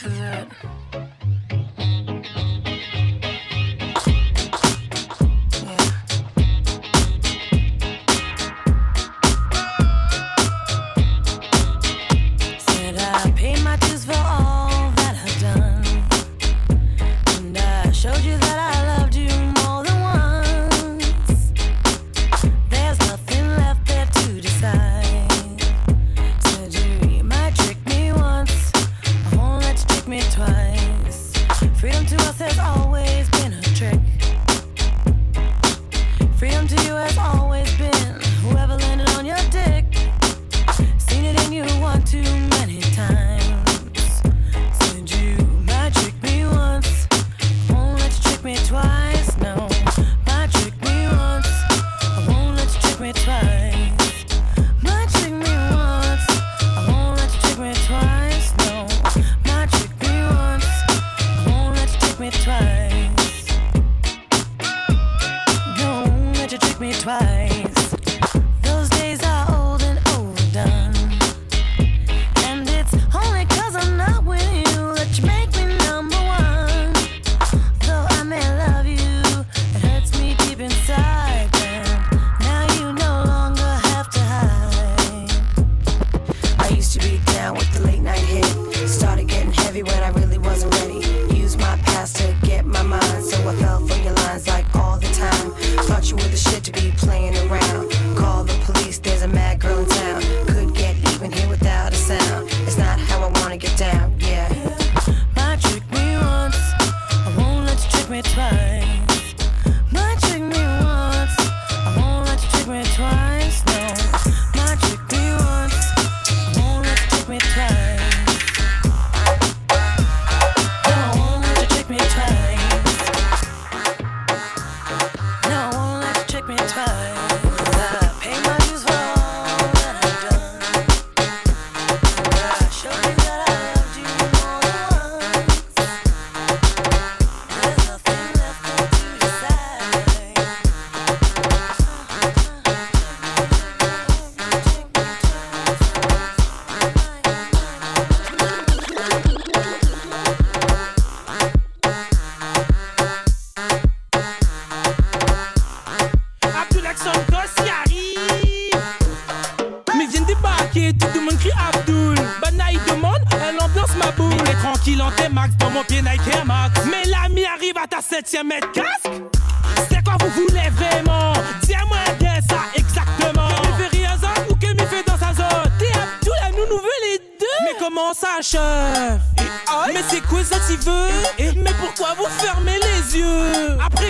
for that.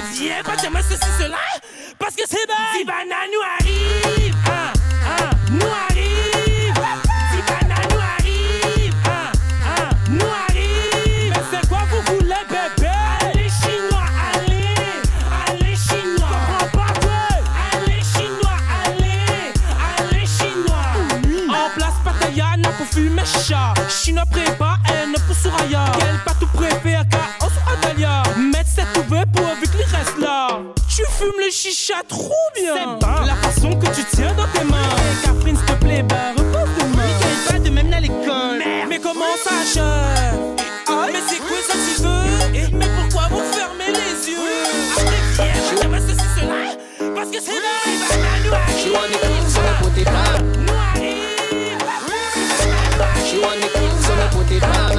Mais viens pas jamais ceci, cela, parce que c'est bas. Si banane nous arrive, hein, hein, nous arrive. Si banane nous arrive, hein, hein, nous arrive. Mais c'est quoi vous voulez, bébé? Allez, chinois, allez, allez, chinois. Comprends pas que? Allez, chinois, allez, allez, chinois. En place, Patayana pour fumer chat. Chinois chicha, trop bien. C'est pas la façon que tu tiens dans tes mains. Hey, Catherine, s'il te plaît, bah, repose demain. Pas de même à l'école. Mais comment ça, je. Ah, mais c'est quoi ça, tu veux? Mais pourquoi vous fermez les yeux? Après, qui est ceci, cela? Parce que c'est là, bah, bah, il She wanna kill, so me put it down. She wanna kill, so me put it.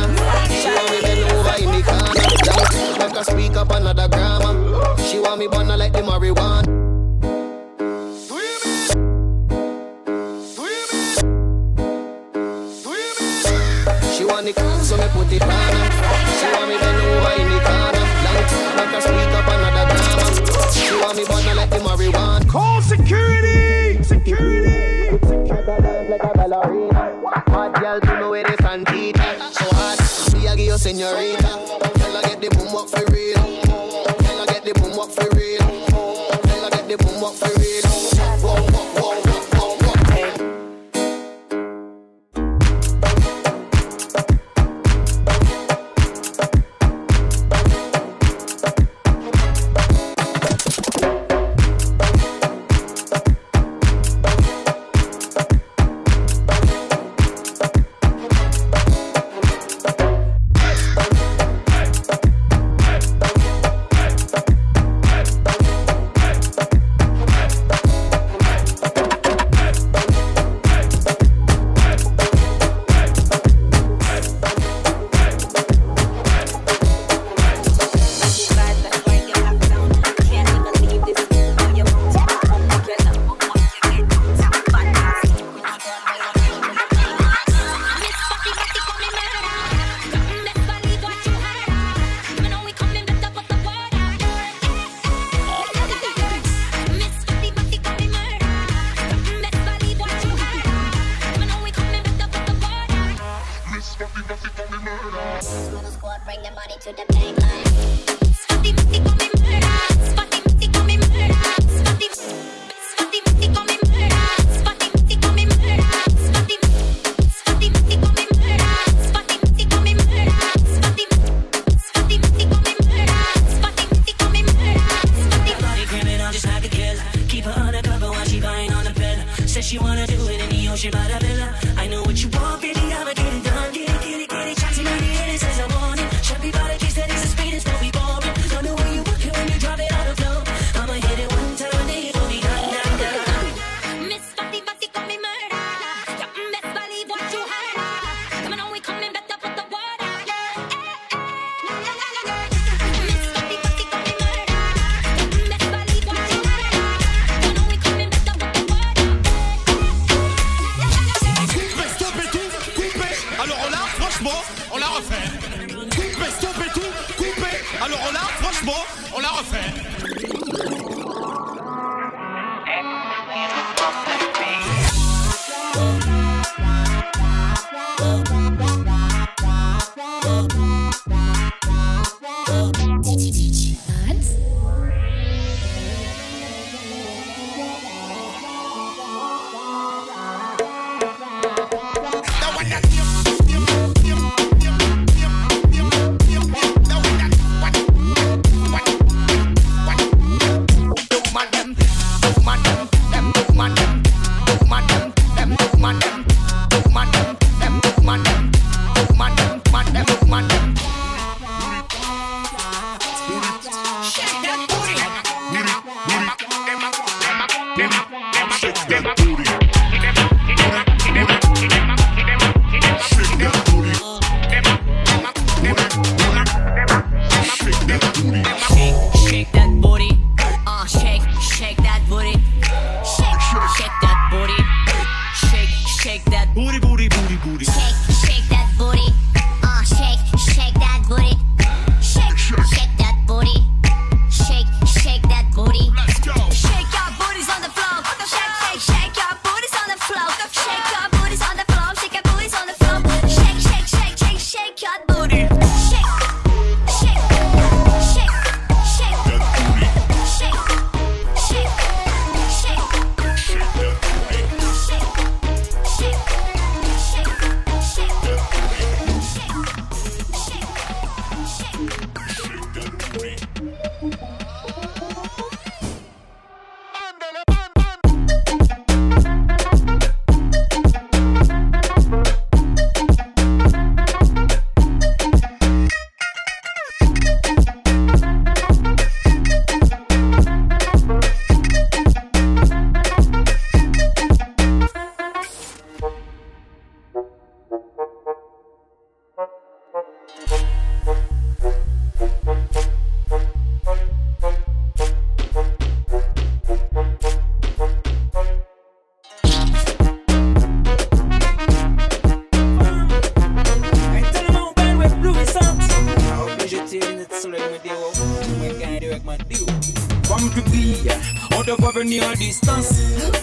Distance.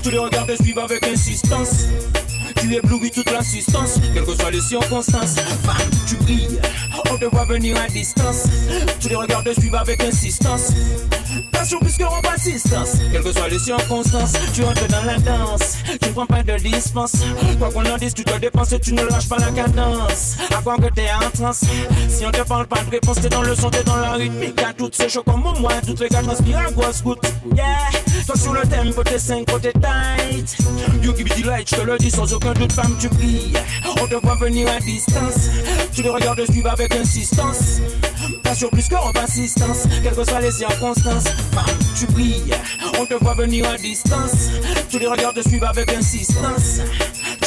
Tu les regardes et suivent avec insistance. Tu éblouis toute l'assistance, quelles que soient les circonstances. Tu brilles, on te voit venir à distance. Tu les regardes et suivent avec insistance. Passion plus que en persistance, quelles que soient les circonstances. Tu entres dans la danse, tu prends pas de dispense. Quoi qu'on en dise, tu dois dépenser, tu ne lâches pas la cadence. À quoi que t'es en transe, si on te parle pas de réponse, t'es dans le son, t'es dans la rythmique. À toutes ces choses comme moi, toutes les gars transpirent à grosse goutte. Yeah, toi sur le thème, côté 5, côté tight. You give me light, je te le dis sans aucun doute, femme, tu brilles. On te voit venir à distance, tu les regardes suivre avec insistance. Passion plus que persistance, quelles que soient les circonstances. Femme, tu brilles, on te voit venir à distance. Tu les regardes suivre avec insistance.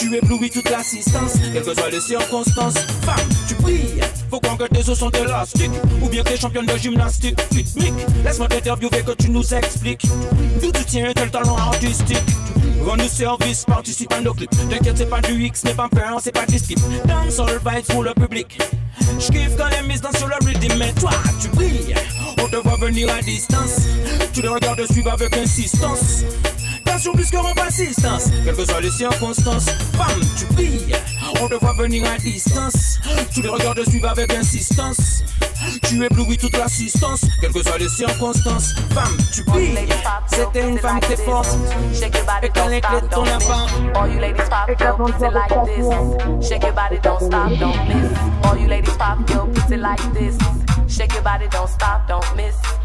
Tu éblouis toute l'assistance, quelles que soient les circonstances. Femme, tu brilles, faut croire que tes os sont élastiques. Ou bien que t'es championne de gymnastique rythmique. Laisse-moi t'interviewer que tu nous expliques. D'où tu tiens tel talent artistique. Rends-nous service, participe à nos clips. T'inquiète, c'est pas du X, n'est pas peur, c'est pas du skip. Dance all vibes pour le public. J'kiffe quand les mises dansent sur le rythme, mais toi, tu brilles. On te voit venir à distance. Tu les regardes suivre avec insistance. Plus que hein. quelles que soient les circonstances. Femme, tu pries, on te voit venir à distance. Tu les regardes suivre avec insistance. Tu éblouis toute l'assistance, quelles que soient les circonstances. Femme, tu pries, c'était une femme très forte. Et quand les clés de ton appart, et quand on te like this. Shake your body, don't stop, don't miss. All you ladies pop your pussy like this. Shake your body, don't stop, don't miss.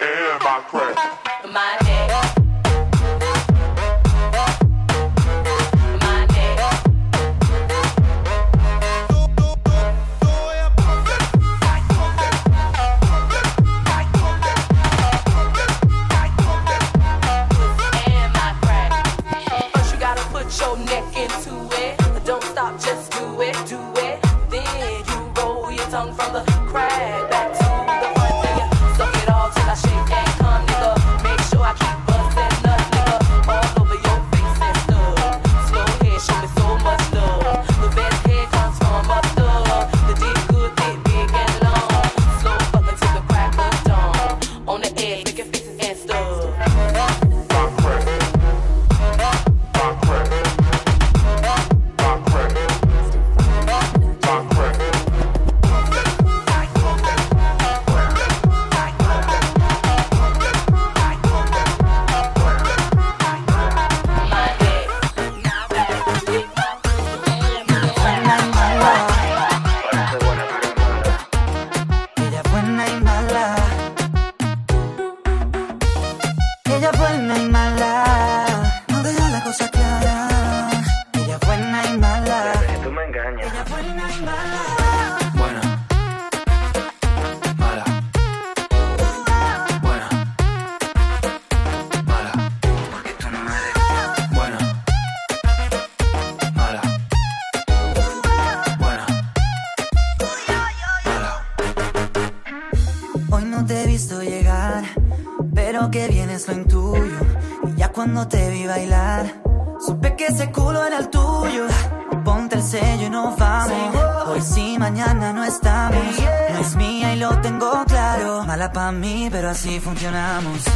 and my crack. My head. Assim así funcionamos.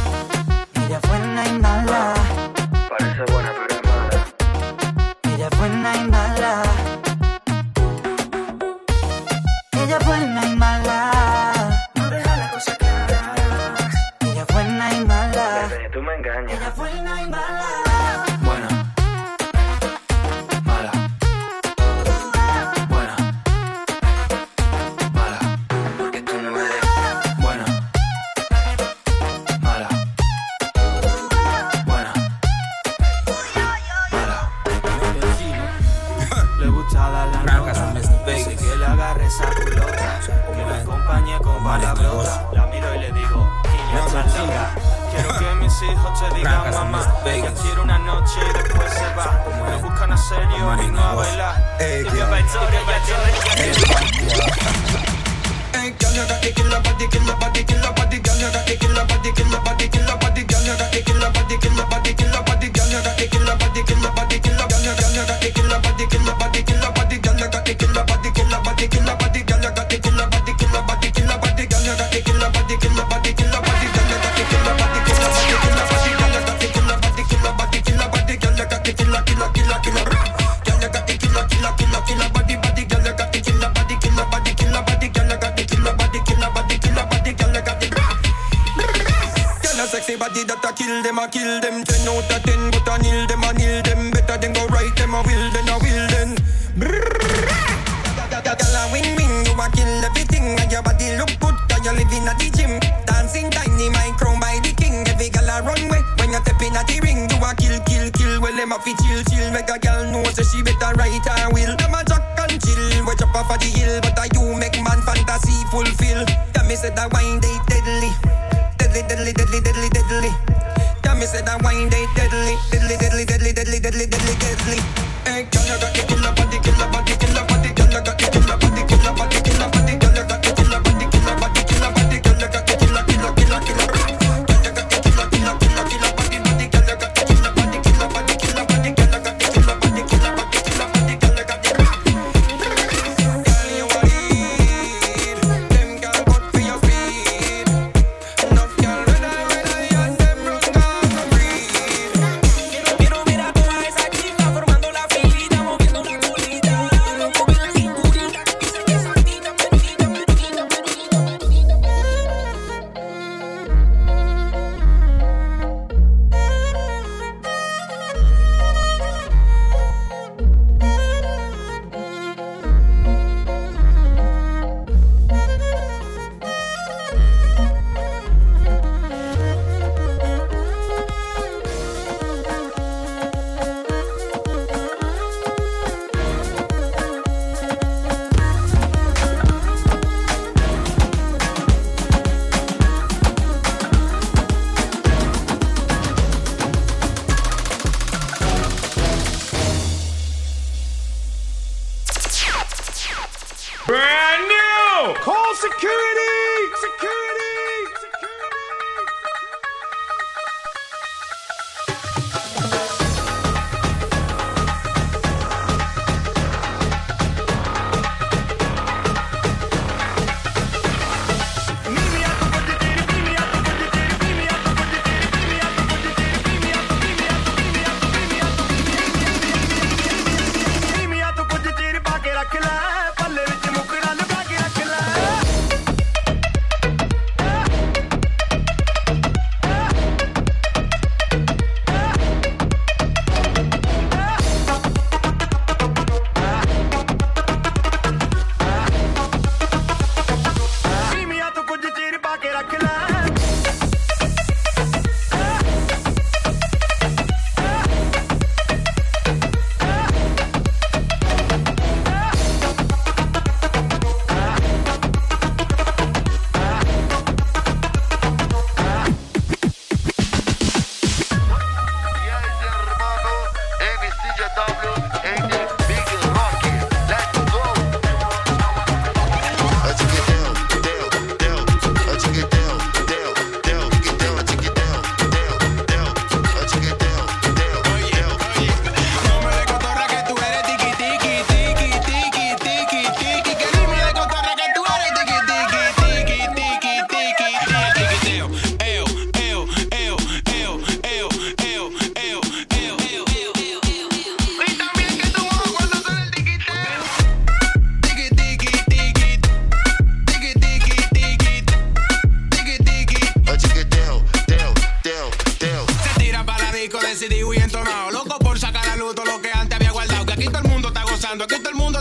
Decidido y entonado. Loco por sacar a luz lo que antes había guardado. Que aquí todo el mundo está gozando, aquí todo el mundo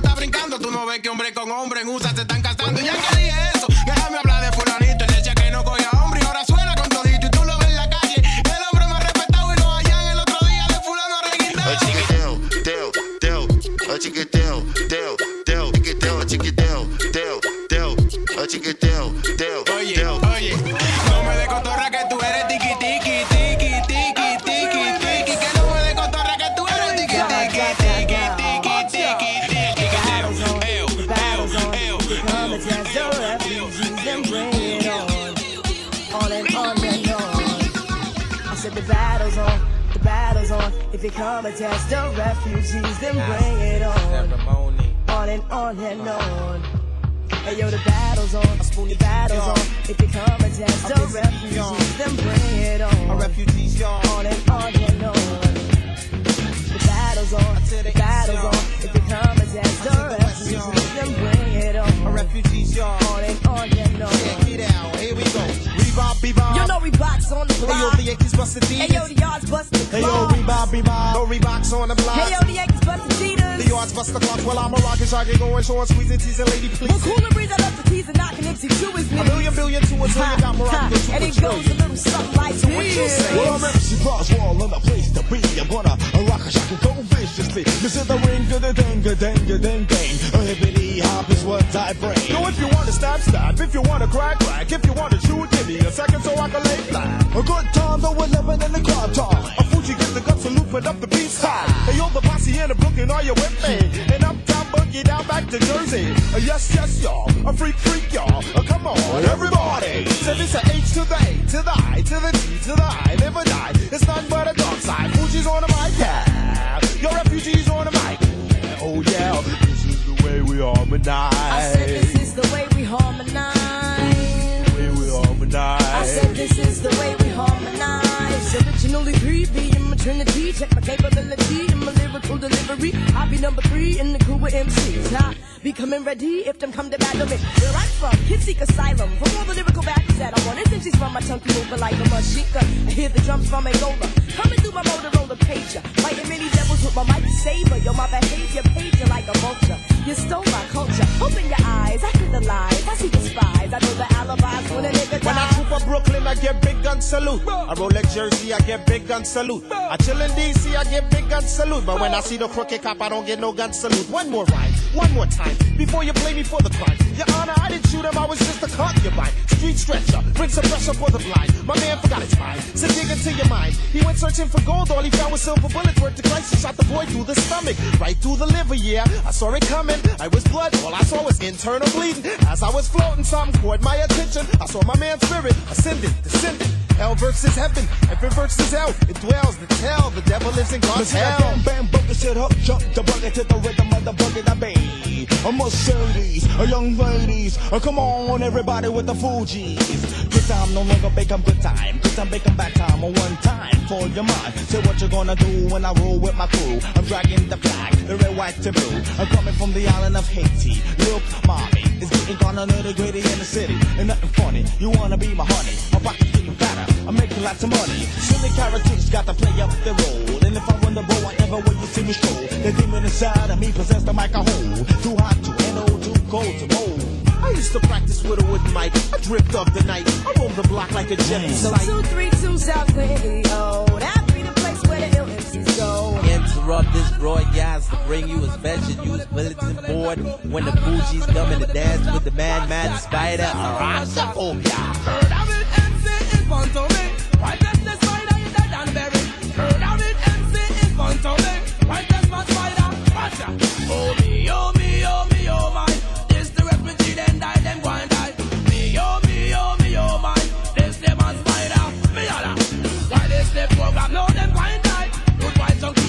on. If you come and test the refugees, then bring it on. On and on and on. Hey yo, the battle's on. I spoon the battle's on. If you come and test the refugees, then bring it on. Refugees. On and on and on. The battle's on. The battle's on. If you come and test the refugees, then bring it on. Refugees. On and on and on. Check it out. Here we go. Bebop, bebop. You know Reebok's on the Hey yo, block. the Yankees busted Hey Adidas. yo, the yards busted the Hey yo, clock. Reebok, Reebok. No Reeboks on the block. Hey yo, the Yankees busted Cheetahs. The yards bust the clock while I'm a rockin' jockey going short, squeezing, teasing, lady, please. Well, cooler breeze, I love the tease and knocking MC to his knees. A million, billion, to a trillion, got Morocco to And it goes a little something like So what you say? Well, I'm MC Roswell and the place to be. I'm gonna rock a shock and go viciously. This is the ring of the ding a ding a ding ding. A hippity hop is what I bring. So if you wanna stab, stab. If you wanna crack, crack. If you wanna shoot, give me a second so I can lay flat. A good time, though we're living in the crowd time. A Fuji get the guts to and looping up the beach side. Hey yo, the posse in the Brooklyn, are you with me? And uptown boogie down back to Jersey. Uh, yes, yes, y'all. A freak, freak, y'all. Uh, come on, everybody. So this a H to the A, to the I, to the T, to the I. Live or die. It's nothing but a dark side. Fugees on the mic, yeah. Your refugees on the mic. Oh yeah, this is the way we harmonize. I said this is the way we harmonize. The way we harmonize. I said this is the way we harmonize. Originally three, being my trinity. Check my capability and my lyrical delivery. I'll be number three in the crew with MCs. I be coming ready if them come to battle me. Where I'm from, kids seek asylum. From all the lyrical battles that I want. And since she's from my chunky moving like a mashika. I hear the drums from Angola. Coming through my Motorola pager. Fighting many devils with my mic saber. Yo, my behavior paid you like a vulture. You stole my culture. Open your eyes, I see the lies. I see the spies. I know the alibis when a nigga dies. When I troop up Brooklyn, I get big gun salute. I roll at Jersey, I get big gun salute. I chill in DC, I get big gun salute. But when I see the crooked cop, I don't get no gun salute. One more rhyme. one more time before you blame me for the crime. Your Honor, I didn't shoot him, I was just a concubine. Street stretcher, bring some pressure for the blind. My man forgot his mind, so dig into your mind. He went searching for gold, all he found was silver bullets. Worked the Christ, he shot the boy through the stomach, right through the liver. Yeah, I saw it coming. I was blood, all I saw was internal bleeding. As I was floating, something caught my attention. I saw my man's spirit ascending, descending. Hell versus heaven, heaven versus hell. It dwells the tell. The devil lives in God's hell. bam bam book the shit up, jump the bucket to the rhythm of the boogie the bay. A Mercedes, a young ladies, come on everybody with the Fugees. Good time, no longer bake 'em good time. Good time, bake back time, a one time for your mind. Say what you're gonna do when I roll with my crew. I'm dragging the flag, the red, white, to blue. I'm coming from the island of Haiti. Look, mommy, it's getting kinda nitty gritty in the city. And nothing funny, you wanna be my honey. My pocket's getting I'm making lots of money. Silly characters got to play up the role. And if I run the road, I never will you see me stroll. The demon inside of me possess the mic I hold. Too hot to handle, too cold to mold. I used to practice with a wooden mic. I dripped up the night. I roamed the block like a jet mm. So sight. two, three, two, South Radio. That be the place where the ill MCs go. Interrupt this broadcast to bring you a special news bulletin board when the Fugees come in to dance with the man, Mad Spider. Arasaphobia. Heard of it, MC in front me. Why spider dead and buried? Heard of it, MC me. Why spider? Out. Oh me, oh me, oh me, oh my. This the then die, them go and die. Me, oh me, oh me, oh my. This a spider. Me. Why this program? Them go and die. Good white junkie,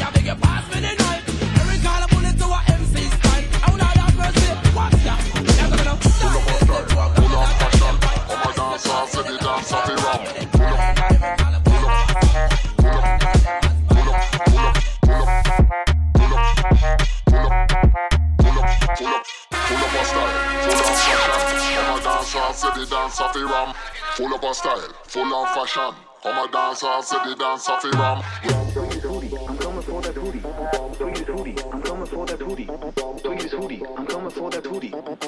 the dance of ram. Full of a style, full of fashion. Come a dance, I say the dance of a ram. I'm coming for that I'm coming for that I'm coming for that.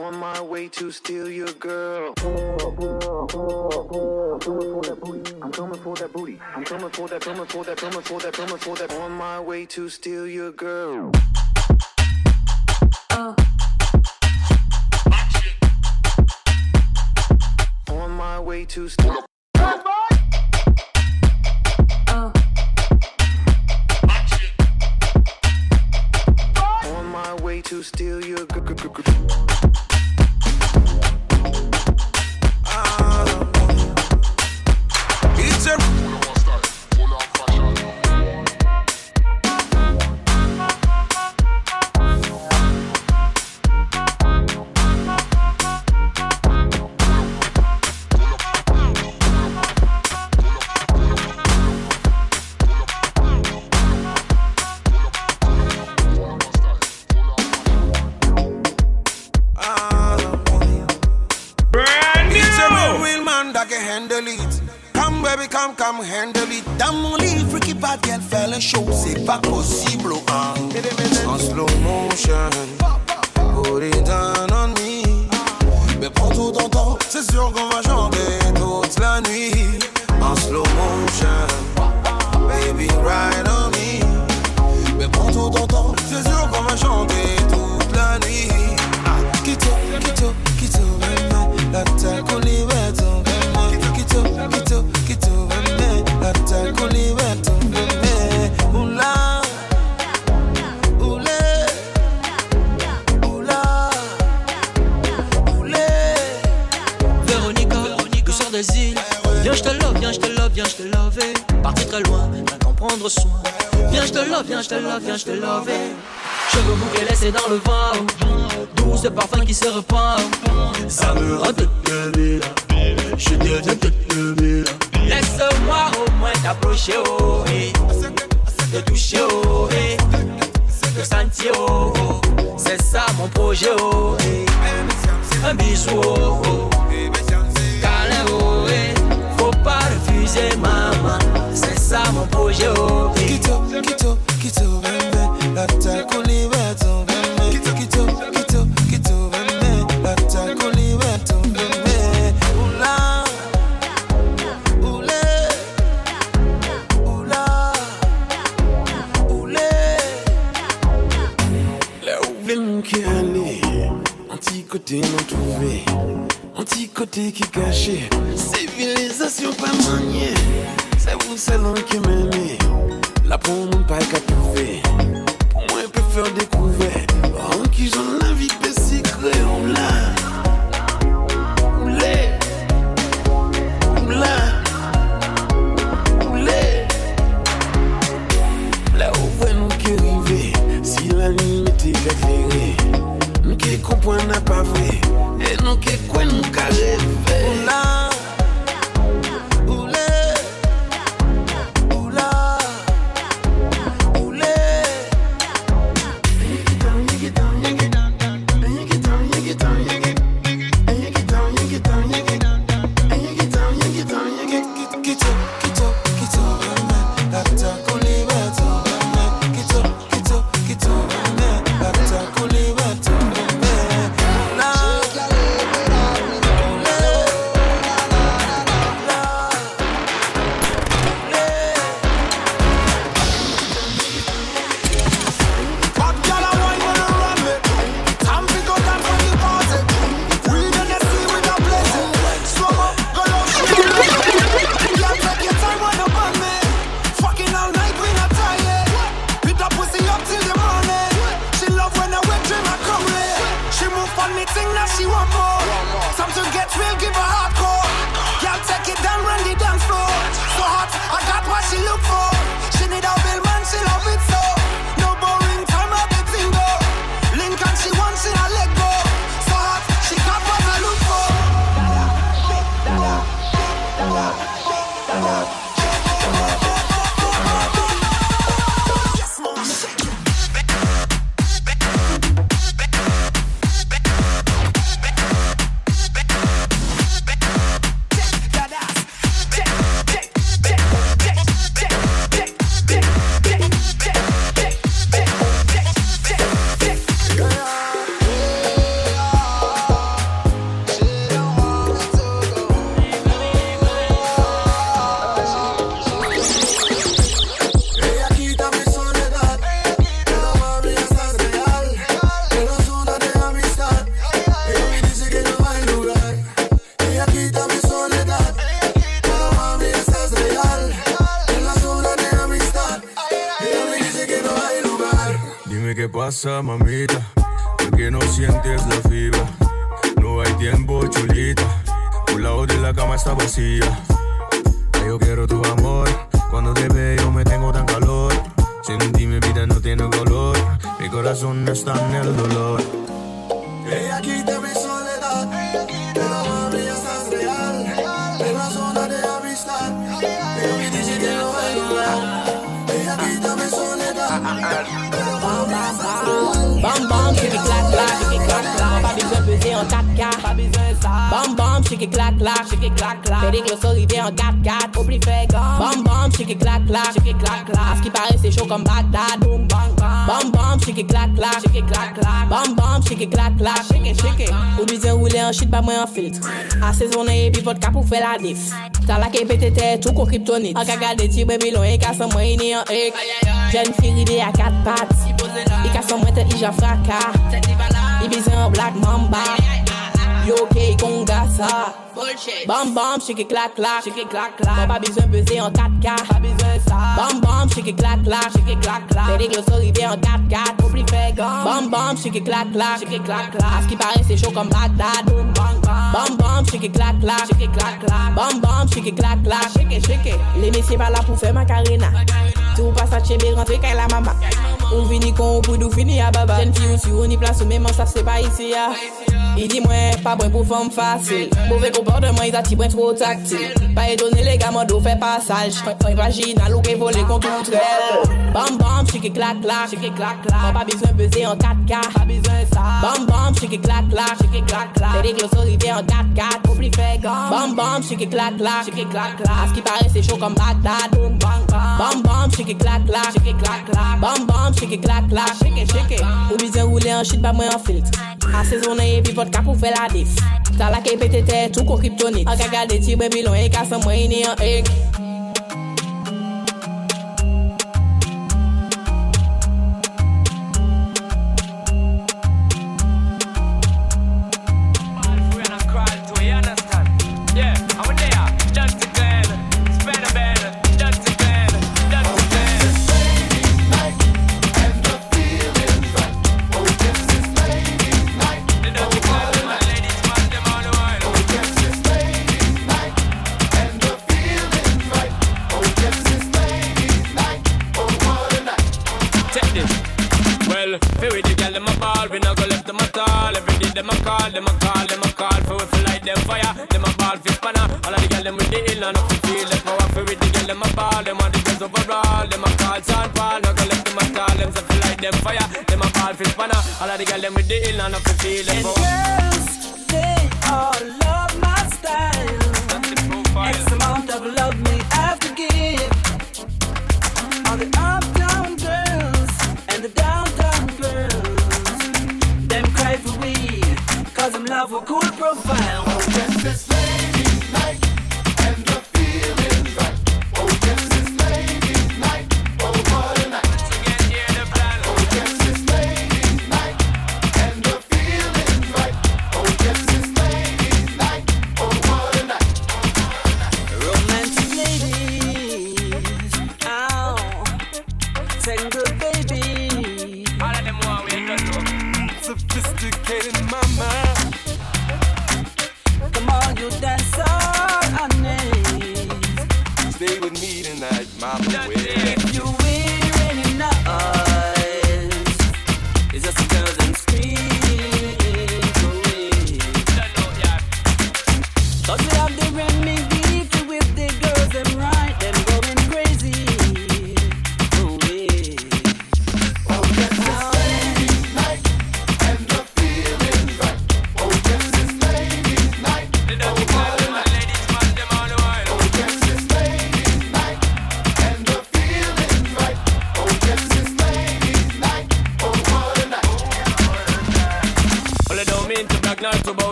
On my way to steal your girl. I'm coming for that booty. I'm coming for that, coming for that, coming for that, coming for that. On my way to steal your girl. Oh. My way to steal. On my way to steal your c'est pas possible. Oh. Dime pa mwen an filtre. A sezon e epi vodka pou fe la def. Talak e petete tou kon kriptonit. An ka gade ti bebi lon e kasan mwen ine an ek. Jen firide a kat pat. E kasan mwen te ija fraka E bizen an black mamba. Yo ke kon gasa Bam bam, shake it clack clack Mwen pa bizwen beze an 4K Bam bam. Bam, shake it clac clac, shake it clac clac. Des glosses arrivés en 4-4, oublie fait gomme. Bam bam, shake it clac clac, shake it clac clac. À ce qui paraît c'est chaud comme Bagdad, boom bang bang. Bam bam, shake it clac clac, shake it clac clac. Bam bam, shake it clac clac, shake it shake it. Les messieurs pas là pour faire macarena. Tout passe à chez rentrer quand la maman. On vini con pour nous finir à baba. Jeune fille ou sur on y place ou même on savent c'est pas ici ya. I di mwen, pa bwen pou fòm fasil Bove kompordeman, iza ti bwen tro taktil Pa etone le gaman do fe pasaj Fòy vaginal ou ke vole kontou trel Bam bam, chike klak klak Mwen pa bezwen beze an 4K Bam bam, chike klak klak Fè dek yo sorive an 4K Bam bam, chike klak klak As ki pare se chou kom Bagdad Bam bam, chike klak klak Bam bam, chike klak klak Ou bizen roule an chit pa mwen an filt Asezone epi vodka pou fe la def Talak e petete, tou kon kriptonit. An ka gade ti bebi lon e ka se mwen ni an ek.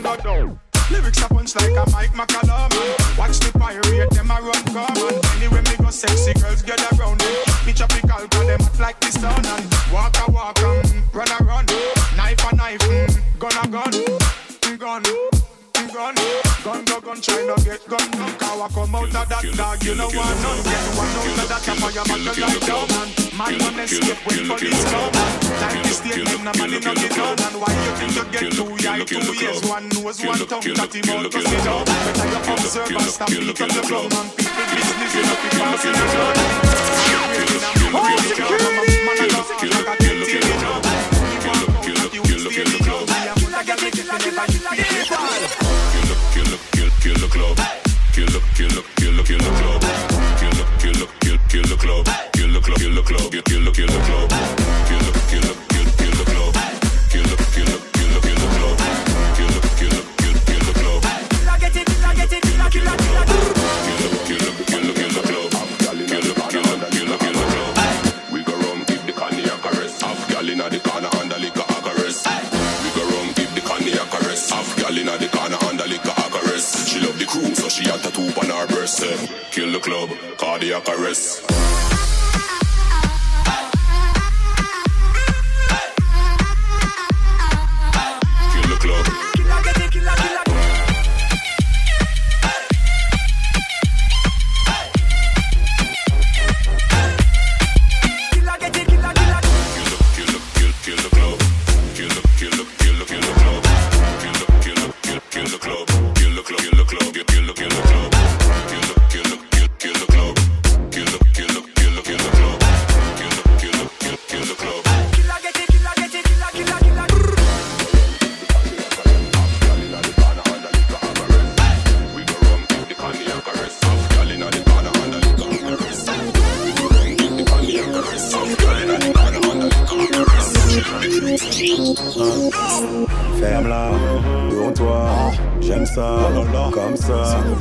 and go down. Lyrics are punch like a Mike McCallum. Watch the pirate, them a run come. And anyway, me go sexy girls get around Me Me tropical, cause them act like the sun. And no get gun. Cow come out of that dog, you know I no get one out of that fire man to lie down and man on escape when police come. Like this day, them no man no get down and why you think you get two eye, two ears, one nose, one tongue, that him out to sit down. Better you observe and stop beat up the ground and pick the business you know be passing the road. Oh, security! Kill the kill, kill the kill, kill the kill kill the club. Kill the, kill the, kill the, You look, you look, you kill the, kill You look Kill the club, kill the club. step, kill the club, cardiac arrest.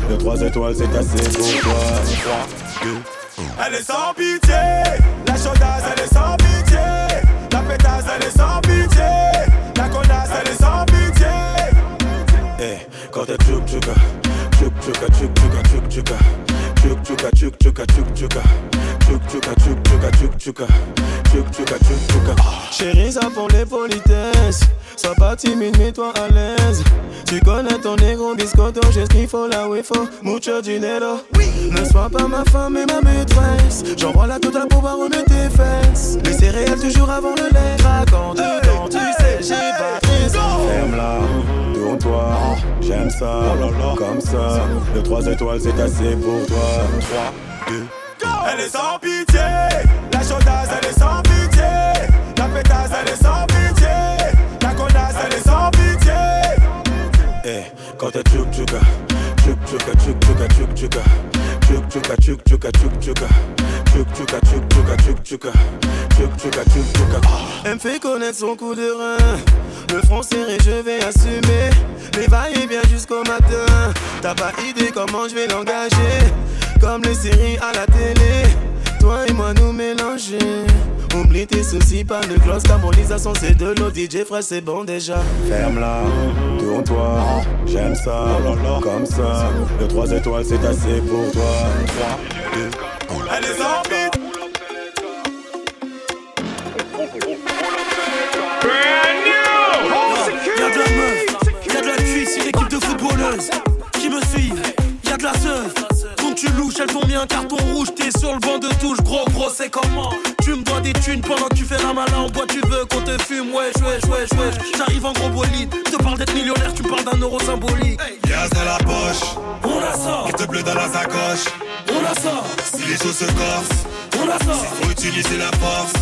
Le 3 étoiles, c'est assez pour toi. Elle est sans pitié, la chaudasse elle est sans pitié, la pétasse elle est sans pitié, la connasse elle est sans pitié. Eh, quand t'es tchouk tchouka, tchouk tchouka, tchouk tchouka, tchouk tchouka, tchouk tchouka, tchouk tchouka, tchouk tchouka, tchouk tchouka, tchouk tchouka, tchouk tchouka, tchouk tchouka, tchouk tchouka. Chérie, ça pour les politesses. Sois pas timide, mets-toi à l'aise. Tu connais ton négro biscotto, j'ai ce qu'il faut là où il faut. Mucho dinero. Ne sois pas ma femme et ma maîtresse. J'envoie la totale pour voir remettre tes fesses. Les céréales toujours avant le lait. Raconte quand tu sais, j'ai pas. Ferme-la, tourne-toi. J'aime ça, comme ça. Le 3 étoiles, c'est assez pour toi. 3, 2, Elle est sans pitié, la chaudasse elle est sans pitié, la pétasse elle est sans pitié, la connasse elle est sans pitié. Eh, quand t'es tchouk tchouka, elle me fait connaître son coup de rein Le front serré je vais assumer Les vaillés bien jusqu'au matin T'as pas idée comment je vais l'engager Comme les séries à la télé toi et moi nous mélanger. Oublie tes soucis, pas de gloss, carbonisation, c'est de l'eau. DJ frère, c'est bon déjà. Ferme-la, tourne-toi. J'aime ça, comme ça. Le 3 étoiles, c'est assez pour toi. 3, 2, Elle est sans pitié. Y'a de la meuf, y'a de la cuisse, une équipe de footballeuses qui me suivent. Y'a de la seuf, tu louches, elles t'ont mis un carton rouge. T'es sur le banc de touche, gros gros, c'est comment? Tu me dois des thunes pendant que tu fais la malin en bois. Tu veux qu'on te fume, wesh, wesh, wesh, wesh. J'arrive en gros bolide, te parle d'être millionnaire, tu parles d'un euro symbolique. Gaz dans la poche, On la sort, carte bleue dans la sacoche. on la sort, Si les choses se corsent, on la sort, faut utiliser la force.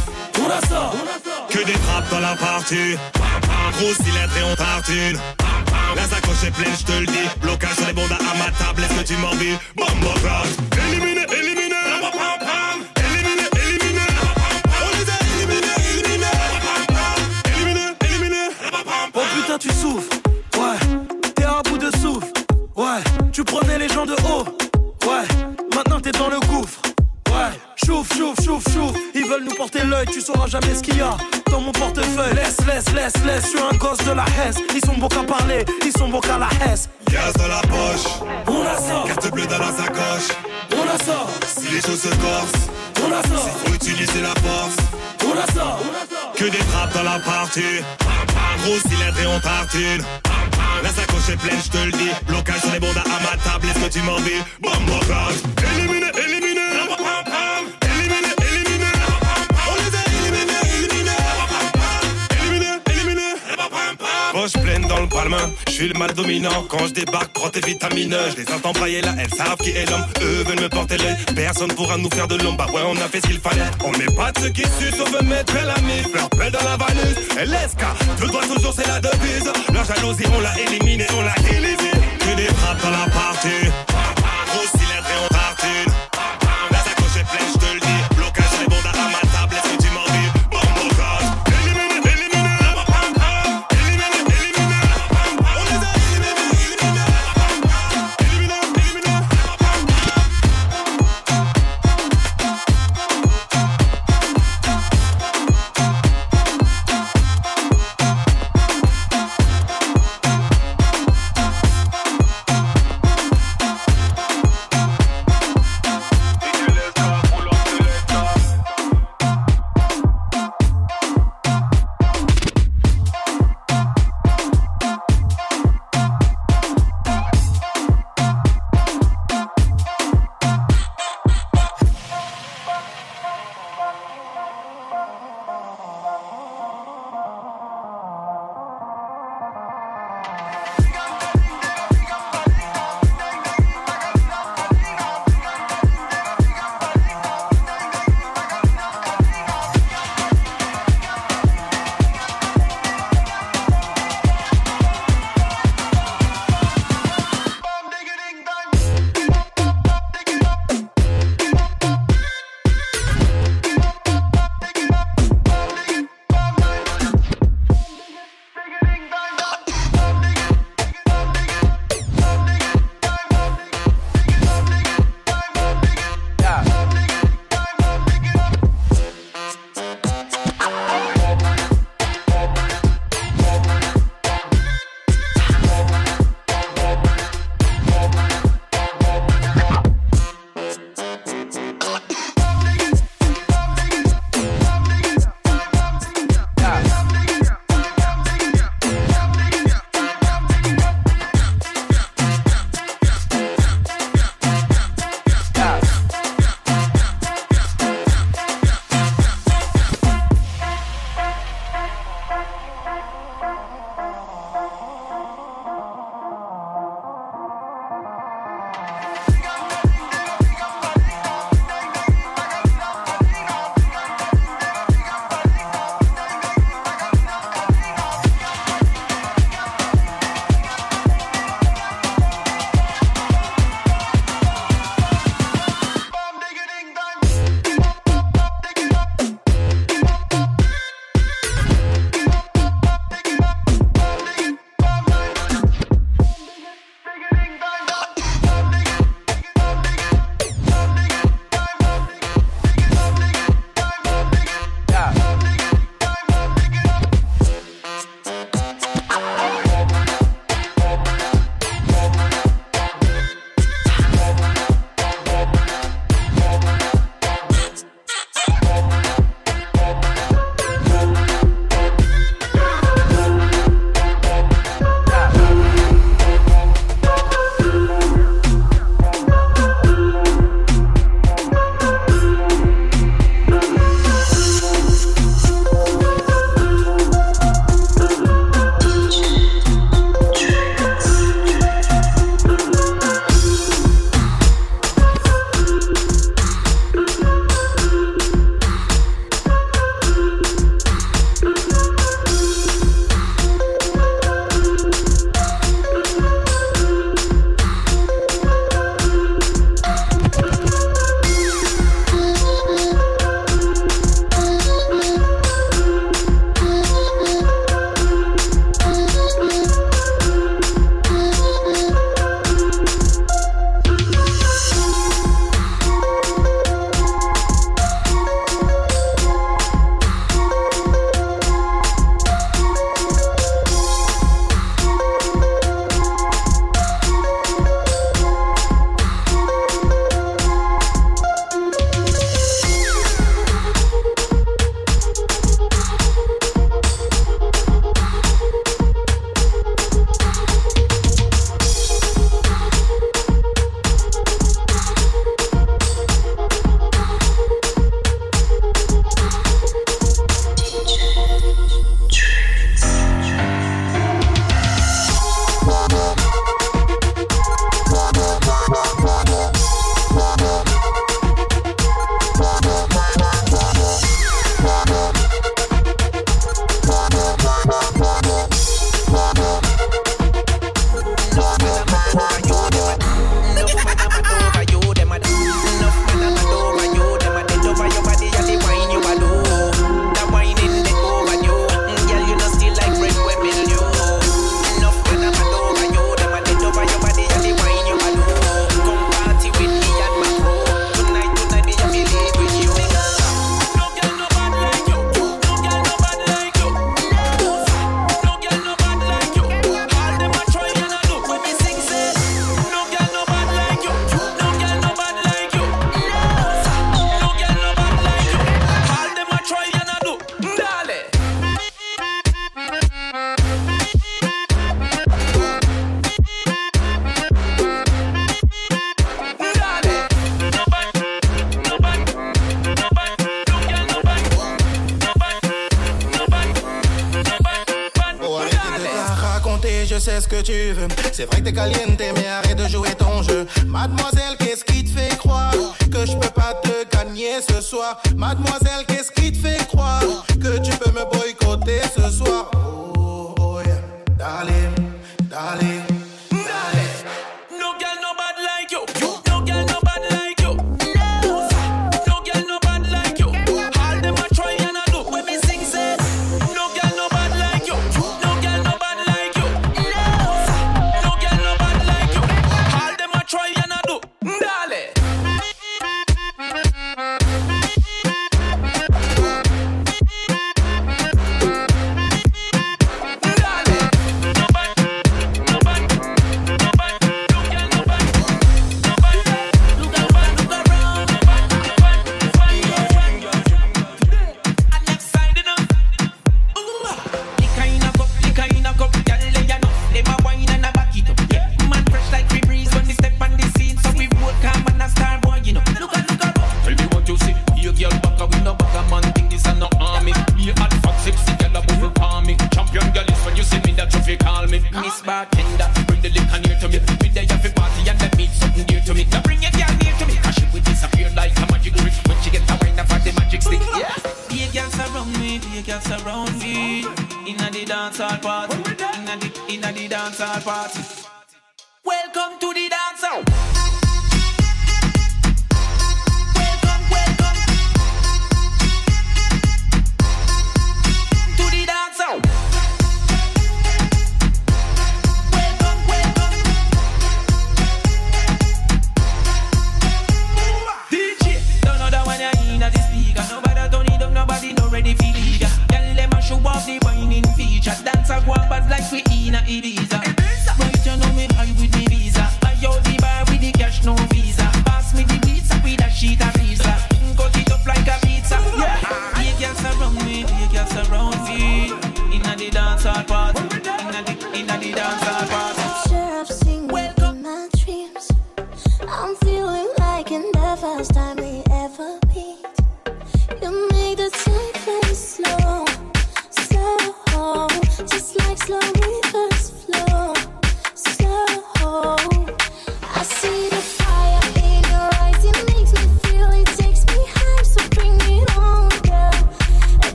on la sort. Que des frappes dans la partie. Gros cylindre et on tartine. La sacoche est pleine, je te le dis. Blocage sur les bondas à ma table, est-ce que tu m'en dis Bombo. Éliminé, éliminé. Oh putain, tu souffres. Ouais, t'es à bout de souffle. Ouais, tu prenais les gens de haut. Ouais, maintenant t'es dans le gouffre. Ouais, chouf, chouf, chouf, chouf. Ils veulent nous porter l'œil, tu sauras jamais ce qu'il y a dans mon portefeuille. Laisse, laisse, laisse, laisse. Je suis un gosse de la Hesse. Ils sont beaux qu'à parler, ils sont beaux qu'à la Hesse. Gaz dans la poche. On la sort, Carte bleue dans la sacoche. on la sort, Si les choses se corsent, on la sort, faut utiliser la force. on la sort. Que des frappes dans la partie. Gros cylindre et on tartine. La sacoche est pleine, je te le dis. Blocage sur les à ma table, est-ce que tu m'en dis? Éliminé, éliminé. Éliminé, Poche pleine dans le palmin, je suis le mal dominant. Quand je débarque, prends tes vitamines. Je les entends brailler là, elles savent qui est l'homme. Eux veulent me porter l'œil, personne pourra nous faire de l'ombre. Bah ouais, on a fait ce qu'il fallait. On met pas de ceux qui sucent, on veut mettre la mif. Leur pelle dans la valise. Et l'ESK, deux doigts toujours, c'est la devise. La jalousie, on l'a éliminée, on l'a délivrée. Que des frappes dans la partie.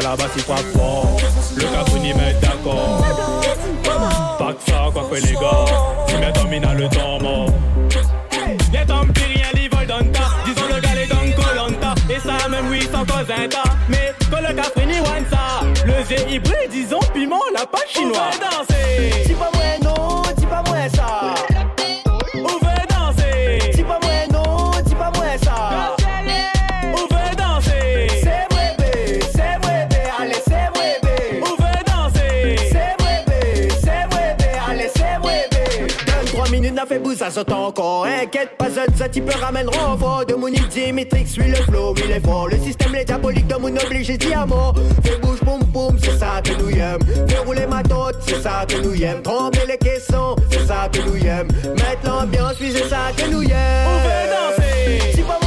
là-bas fort. Le met d'accord. Pas que ça, quoi que les gars. Tu mets domine à le temps mort. Les tampiriens, ils dans ta. Disons le gars, les Colanta. Et ça, même oui, sans cause tas. Mais que le capouni, one ça. Le G hybride, disons piment, la pâte chinoise. Danser. Ça s'entend encore. Inquiète pas, ça t'y peut ramèneront fort. De mon Dimitri, suis le flow, il est fort. Le système, les diaboliques de mon obligé diamant. Fais bouge, boum, boum, c'est ça que nous aime. Fais rouler ma tête, c'est ça que nous aime. Trembler les caissons, c'est ça que nous aime. Mettre l'ambiance, oui, c'est ça que nous aime. On veut danser.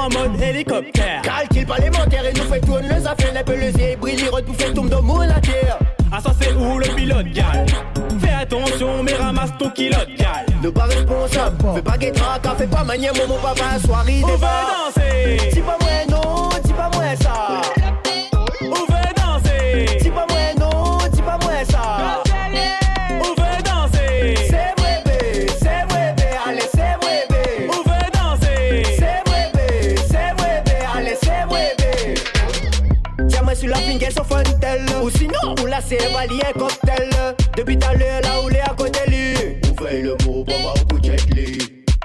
En mode hélicoptère. Calcule pas les moteurs et nous fait tourner les affaires, les pelouzes, brille, retouffé, tombe dans mon la terre. Ah ça c'est où le pilote gal? Fais attention mais ramasse ton kilote gal Nous pas responsables, fais pas guettera, fais pas manier mon papa, soirée On bars. danser Dis pas moi non, dis pas moi ça. Cévalie un cocktail. Depuis tout à l'heure, là où les à côté lui. Ouvrez le mot, où jet lui.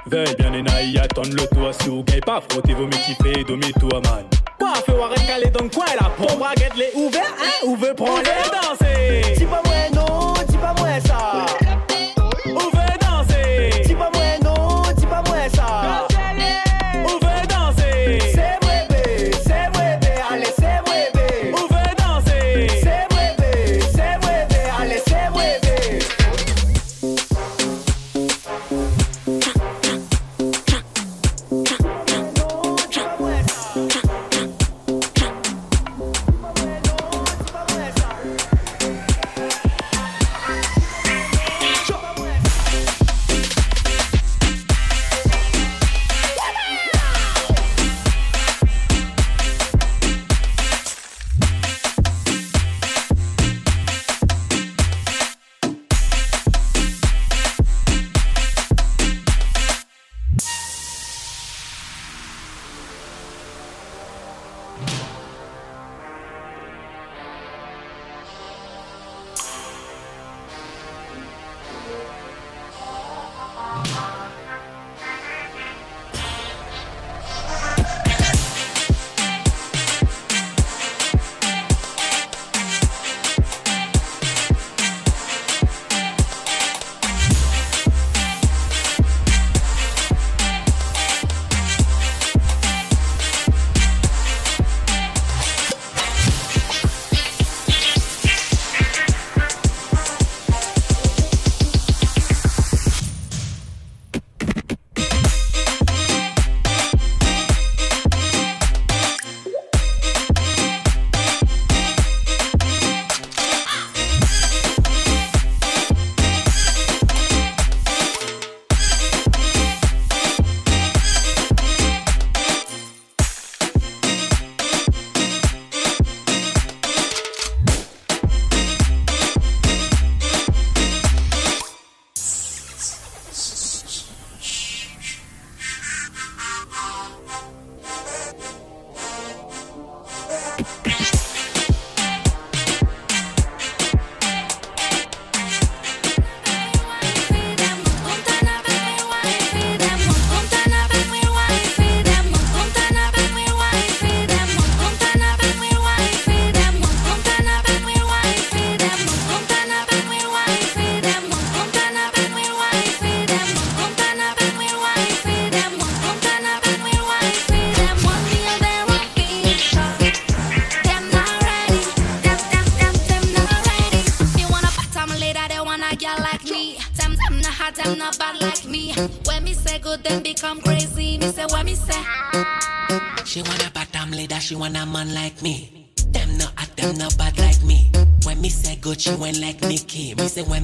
Veille bien les naïs, attendre le toit sous Gagne pas frotter vos métifés, domine-toi man Quoi fait arrête caler dans le coin là Pour braguette les ouverts hein? Ou veut prendre les danser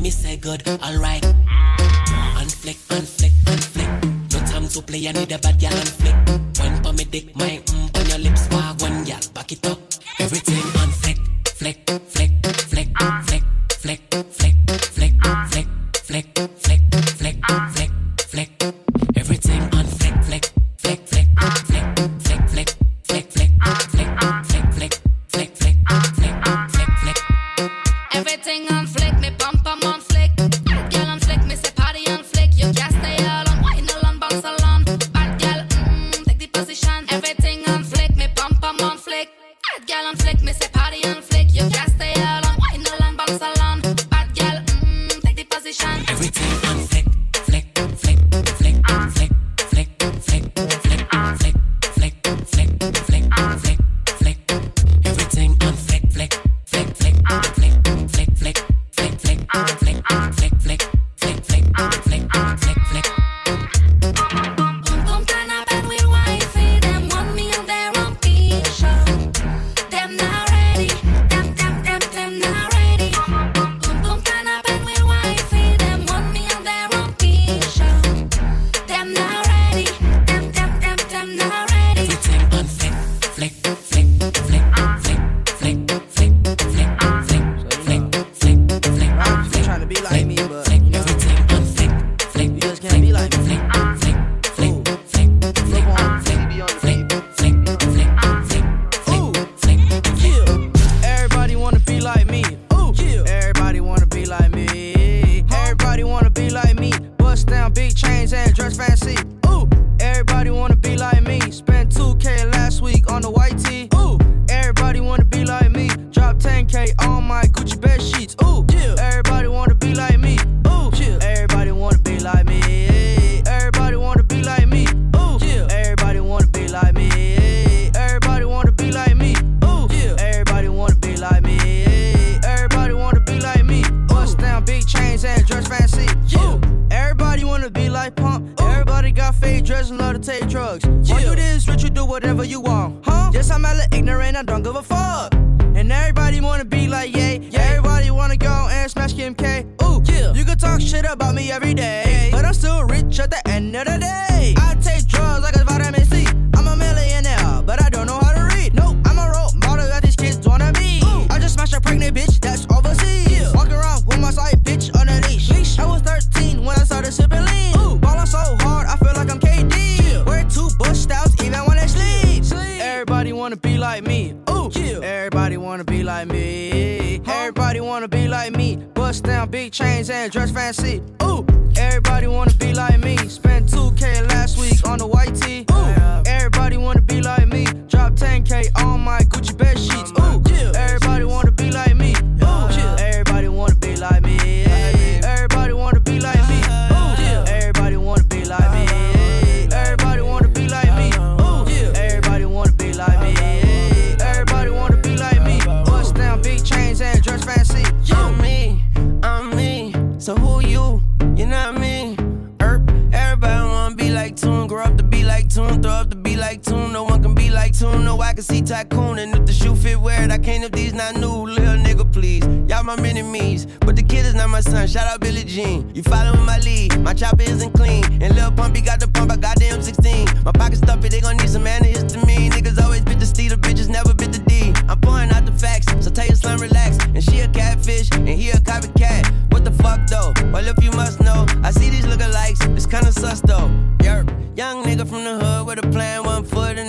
Me say good, alright.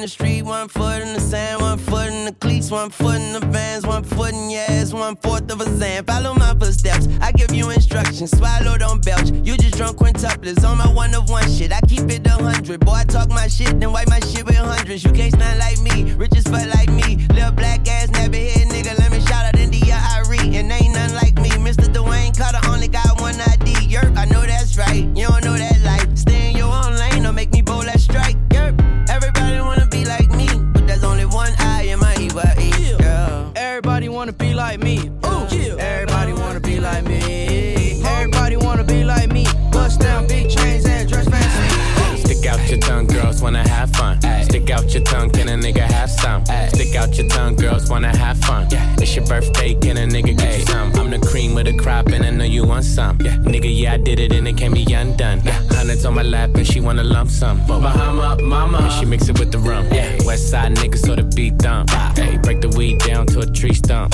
the street, one foot in the sand, one foot in the cleats, one foot in the vans, one foot in your ass, one fourth of a zan. Follow my footsteps, I give you instructions, swallow, don't belch. You just drunk quintuplets on my one of one shit. I keep it a hundred, boy, I talk my shit, then wipe my shit with hundreds. You can't stand like me, rich as fuck like me, little black ass. me. Ooh, yeah. Everybody wanna be like me. Everybody wanna be like me. Bust down big chains and dress fancy. Stick out your tongue, girls wanna have fun. Stick out your tongue, can a nigga have some? Stick out your tongue, girls wanna have fun. It's your birthday, can a nigga get you some? I'm the cream of the crop, and I know you want some. Nigga, yeah, I did it, and it can't be undone. Hundreds on my lap, and she wanna lump some. Bahama, mama, and she mix it with the rum. West side nigga, so the beat dump. Break the weed down to a tree stump.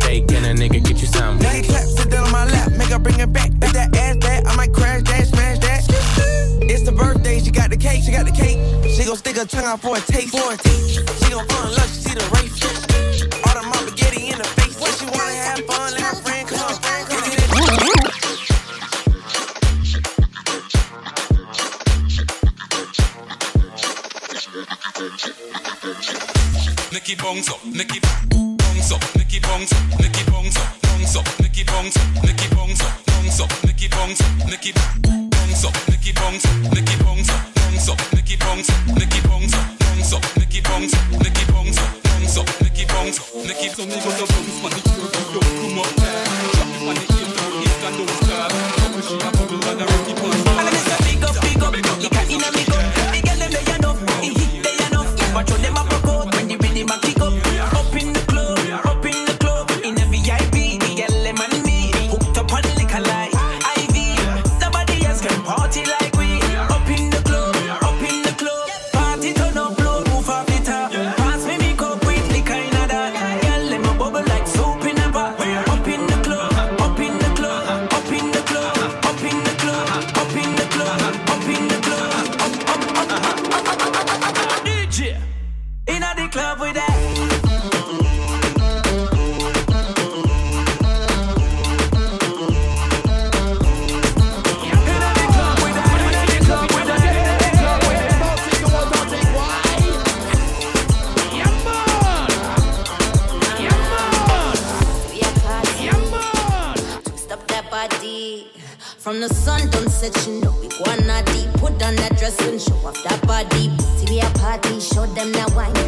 can a nigga get you some? Now you clap, sit down on my lap, make her bring it back. If that ass back, I might crash that, smash that. It's the birthday, she got the cake, she got the cake. She gon' stick her tongue out for a taste, for a taste. She gon' fun love, she see the race. All the mama spaghetti in the face. When she wanna have fun, let her friend come on. Nicky bounce up, Nicky bongs, Nicky bongs, bongs up, Nicky bongs, Nicky bongs, bongs up, Nicky bongs, Nicky bongs up, Nicky bongs, Nicky bongs, bongs up, Nicky bongs, Nicky bongs, bongs up, Nicky bongs, Nicky bongs, bongs up, Nicky bongs, Nicky bongs, Nicky bongs, set you know wanna deep. Put on that dress and show off that body. See we a party, show them that wine.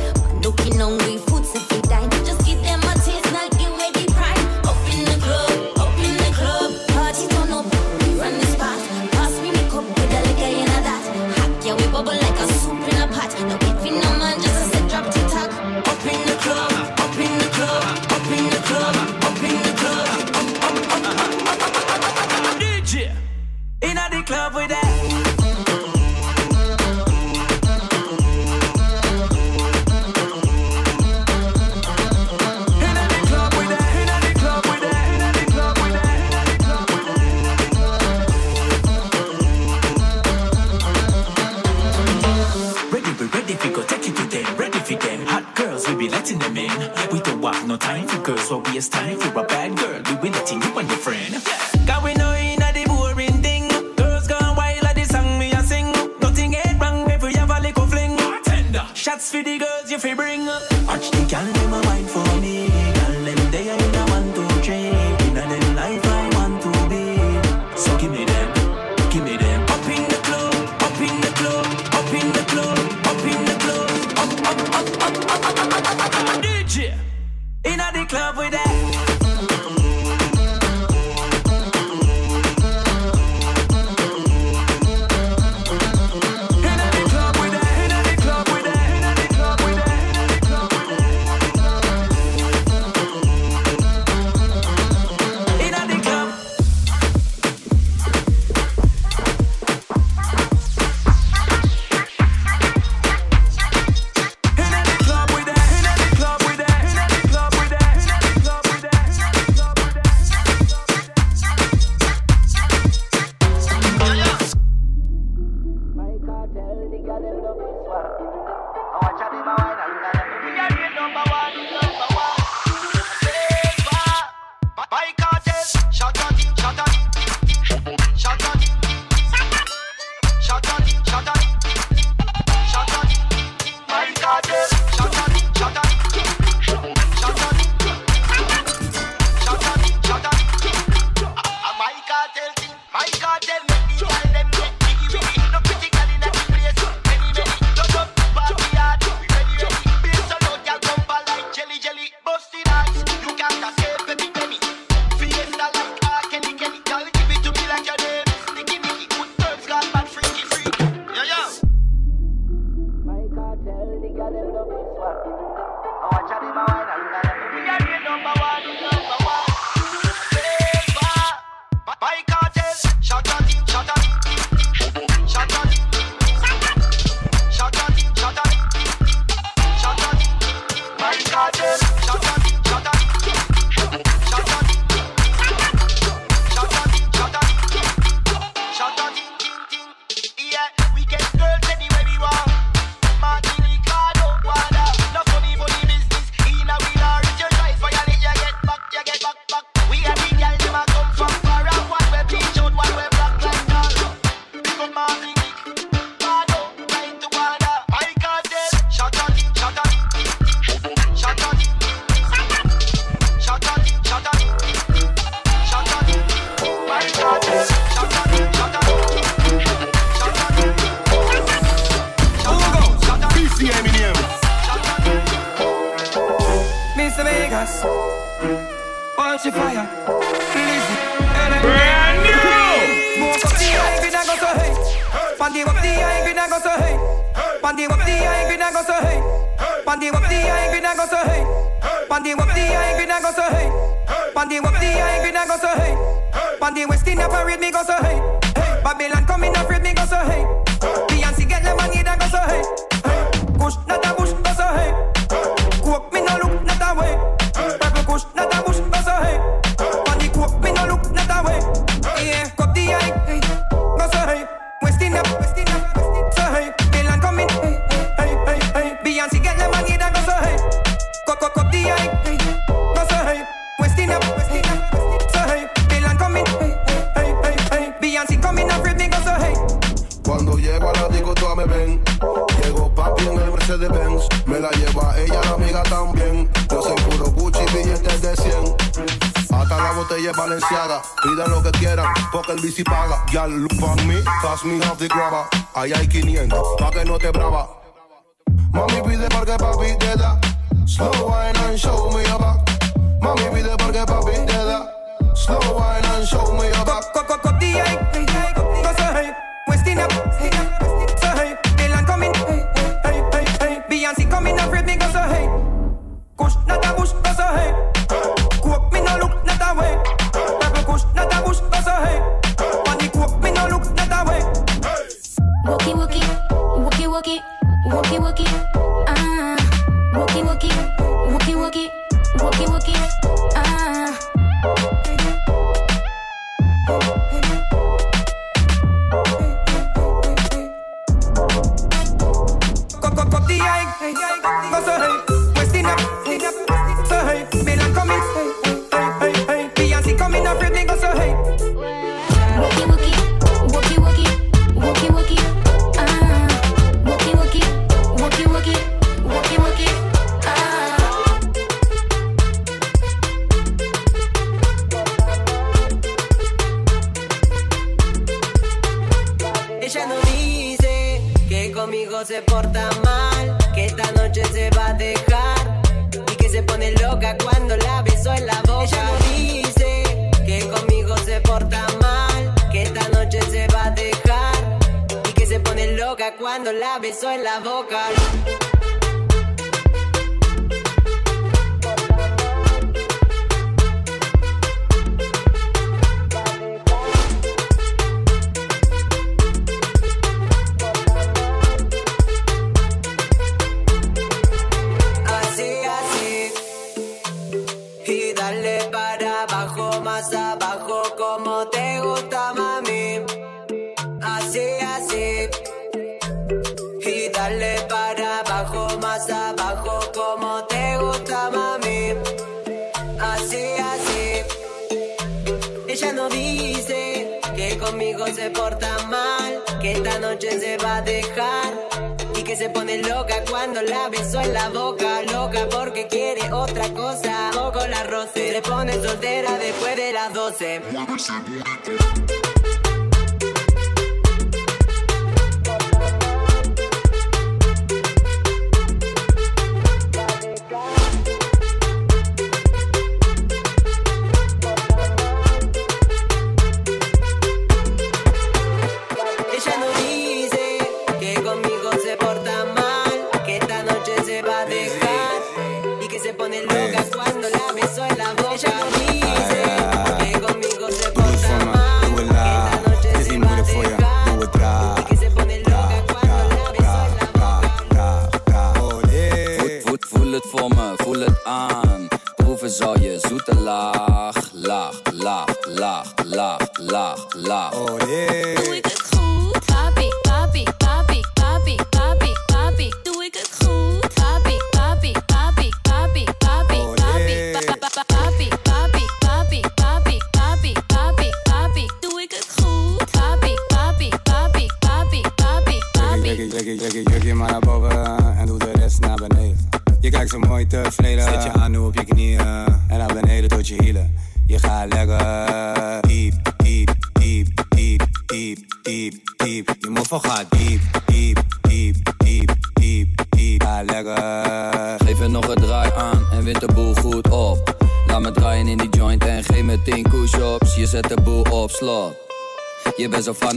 Las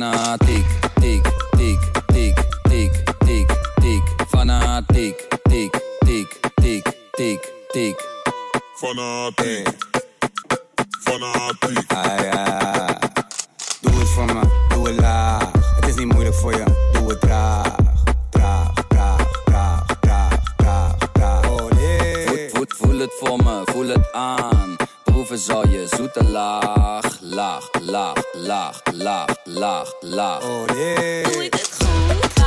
fanatiek, tiek, tiek, tiek, tiek, tiek, tiek. Fanatiek, tiek, tiek, tiek, tiek, tiek. Fanatiek. Fanatiek. Ah, ja. Doe het voor me, doe het laag. Het is niet moeilijk voor je, doe het traag. Traag, traag, traag, traag, traag, traag. Oh nee. Voet, voet, voel het voor me, voel het aan. Proeven zal je zoete laag, laag, l'art, l'art, l'art, l'art, l'art. Oh yeah.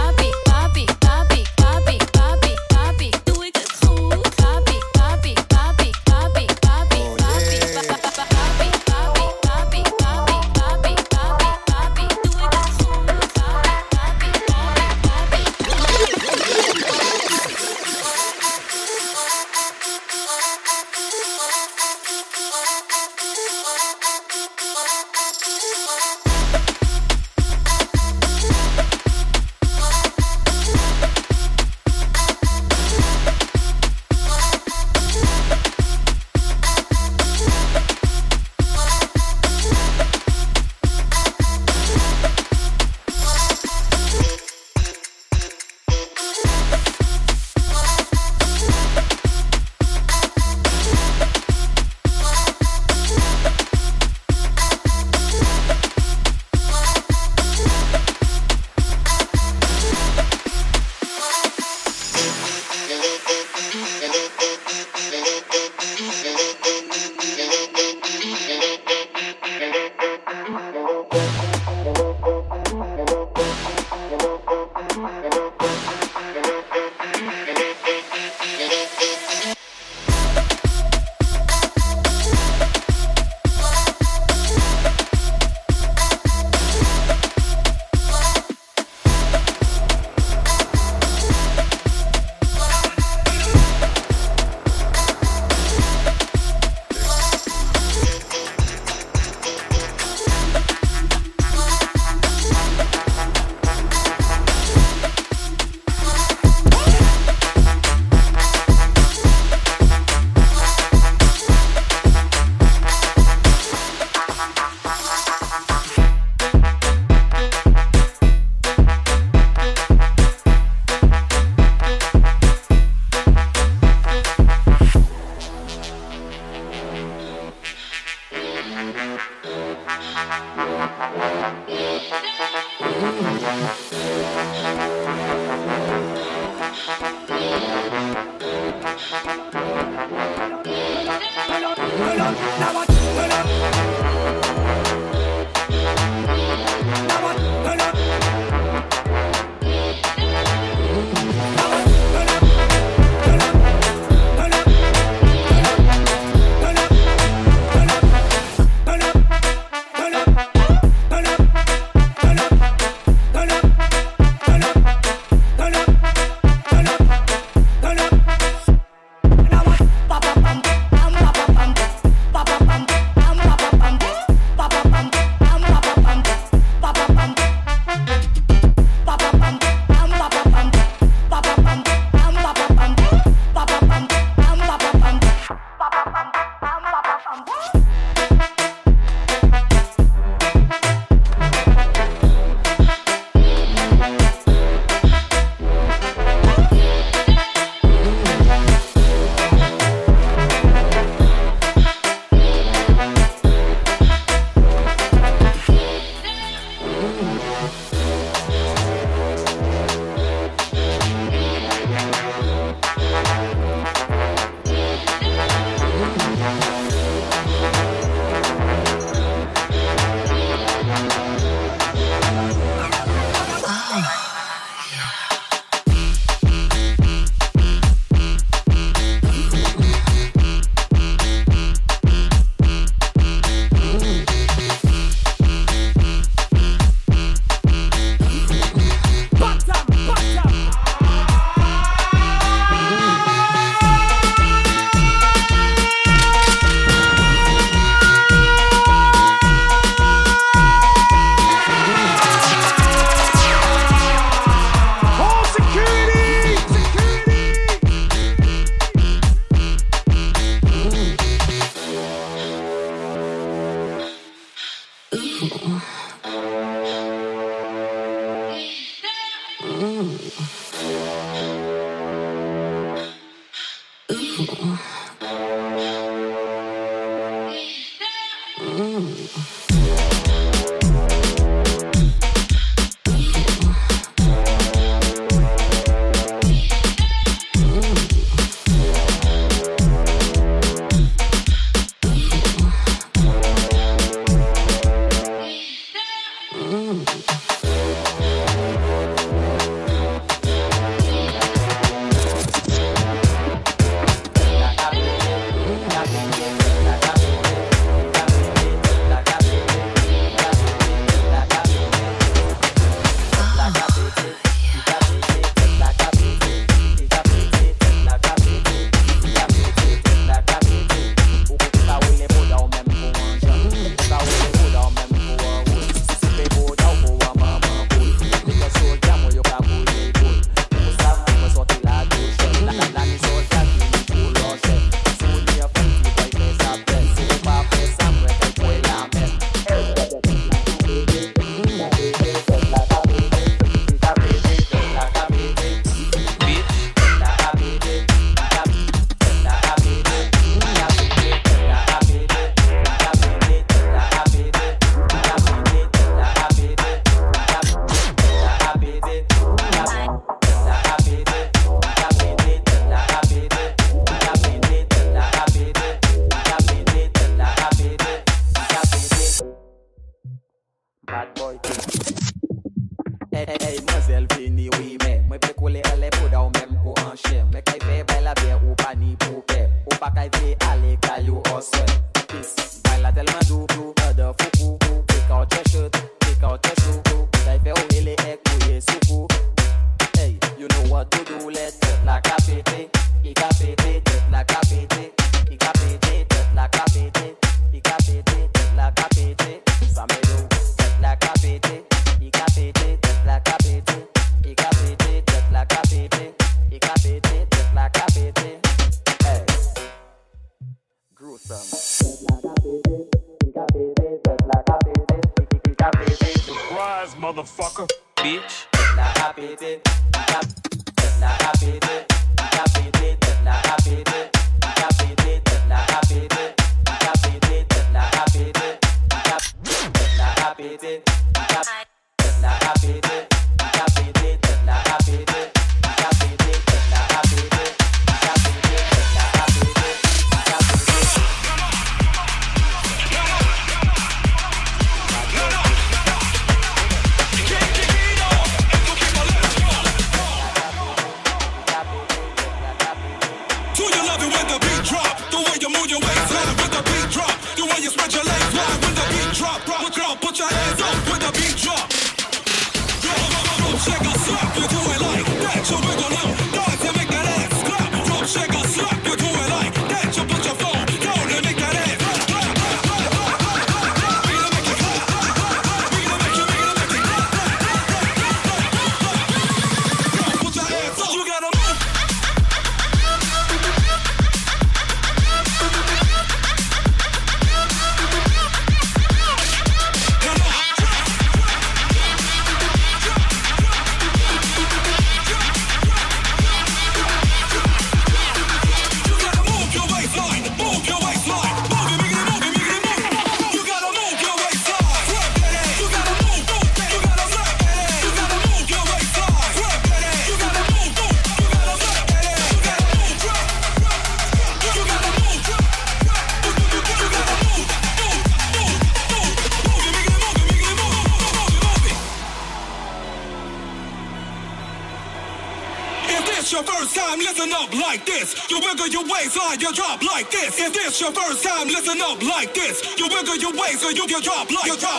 your job, like your job.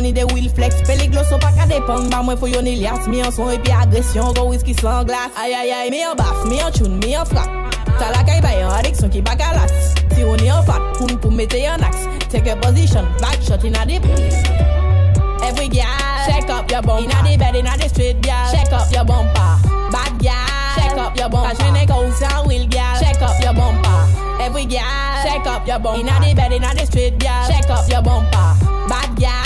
Money they will flex. Peligloso pa ka dépend, ba mwen fò yon Elias. Mi an son epi agresyon, go whisky. Aïe aïe aïe, mi an baf, mi an tune, mi an flap. Ta la kay bay an addiction ki pa ka las. Si on yon fat, poum poum mette yon axe. Take a position, back shot in a dip. Every girl, shake up your bumper. Inna the bed, inna the street, girl, shake up your bumper. Bad girl, shake up your bumper. Go down, will girl, shake up your bumper. Every girl, shake up your bumper. Inna the bed, inna the street, girl, shake up your bumper. Bad girl,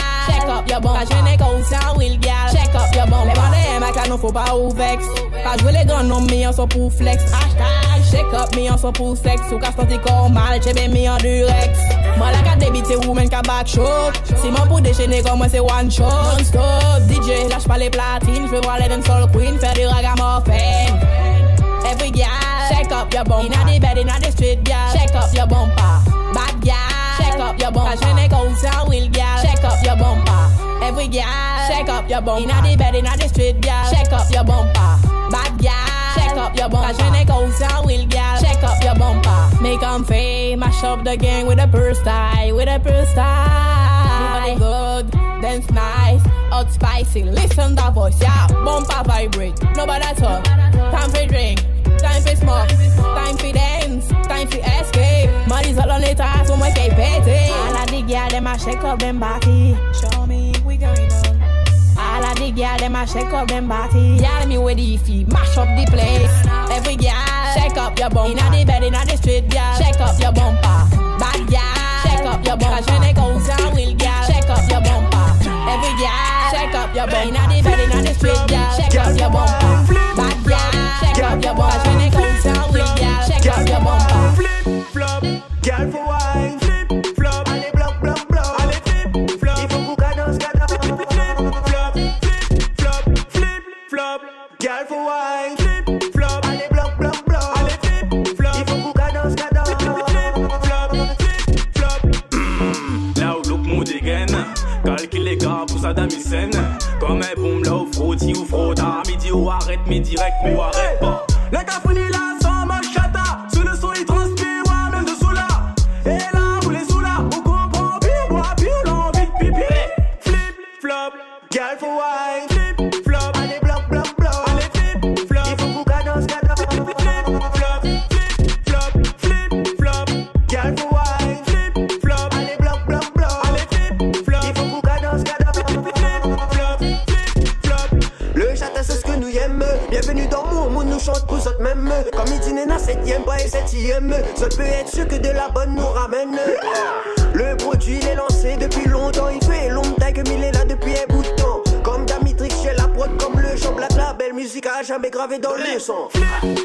up your bum. La jene kousan wil check up your bum. Le bade ema ka nou fo pa ou vex. Pa jwe le gan nou mi an so pou flex. Hashtag, check up mi an so pou sex. Ou ka santi kon mal, chebe mi an durex. Mwen la ka debite ou men ka back shop. Si mwen pou dechene kon mwen se one shot. Non stop, DJ, lâche pa le platine. J'veux voir les soul queen, faire du ragamuffin. Every gyal, check up your bumper. Inna the bed, inna the street, gyal, check up your bumper. Bad gyal. Your bumper. Cause when they go down, we'll girl, check up your bumper. Every girl, check up your bumper. Inna the bed, inna the street, girl, check up your bumper. Bad girl, check up your bumper. Cause when they go down, we'll girl, check up your bumper. Make 'em fame, mash up the gang with a purse tie, with a purse tie. good, dance nice, hot spicy. Listen the voice, yeah. Bumper vibrate, nobody talk. Time for drink, a shake up them body. Show me we going on. All of the girl them a shake up them body. Y'all me with the feet, mash up the place. Every girl shake up your bumper. Inna the bed, inna the street, girl shake up your bumper. Bad girl shake up your bumper. Cause when they go down, will girl shake up your bumper. Every girl shake up your bumper. Inna the bed, inna the street, girl shake up your bumper. Bad girl shake up your bumper. Cause when they go Comme un boom là où frotti ou frotta Midi ou arrête, mais direct ou arrête pas flip, flip.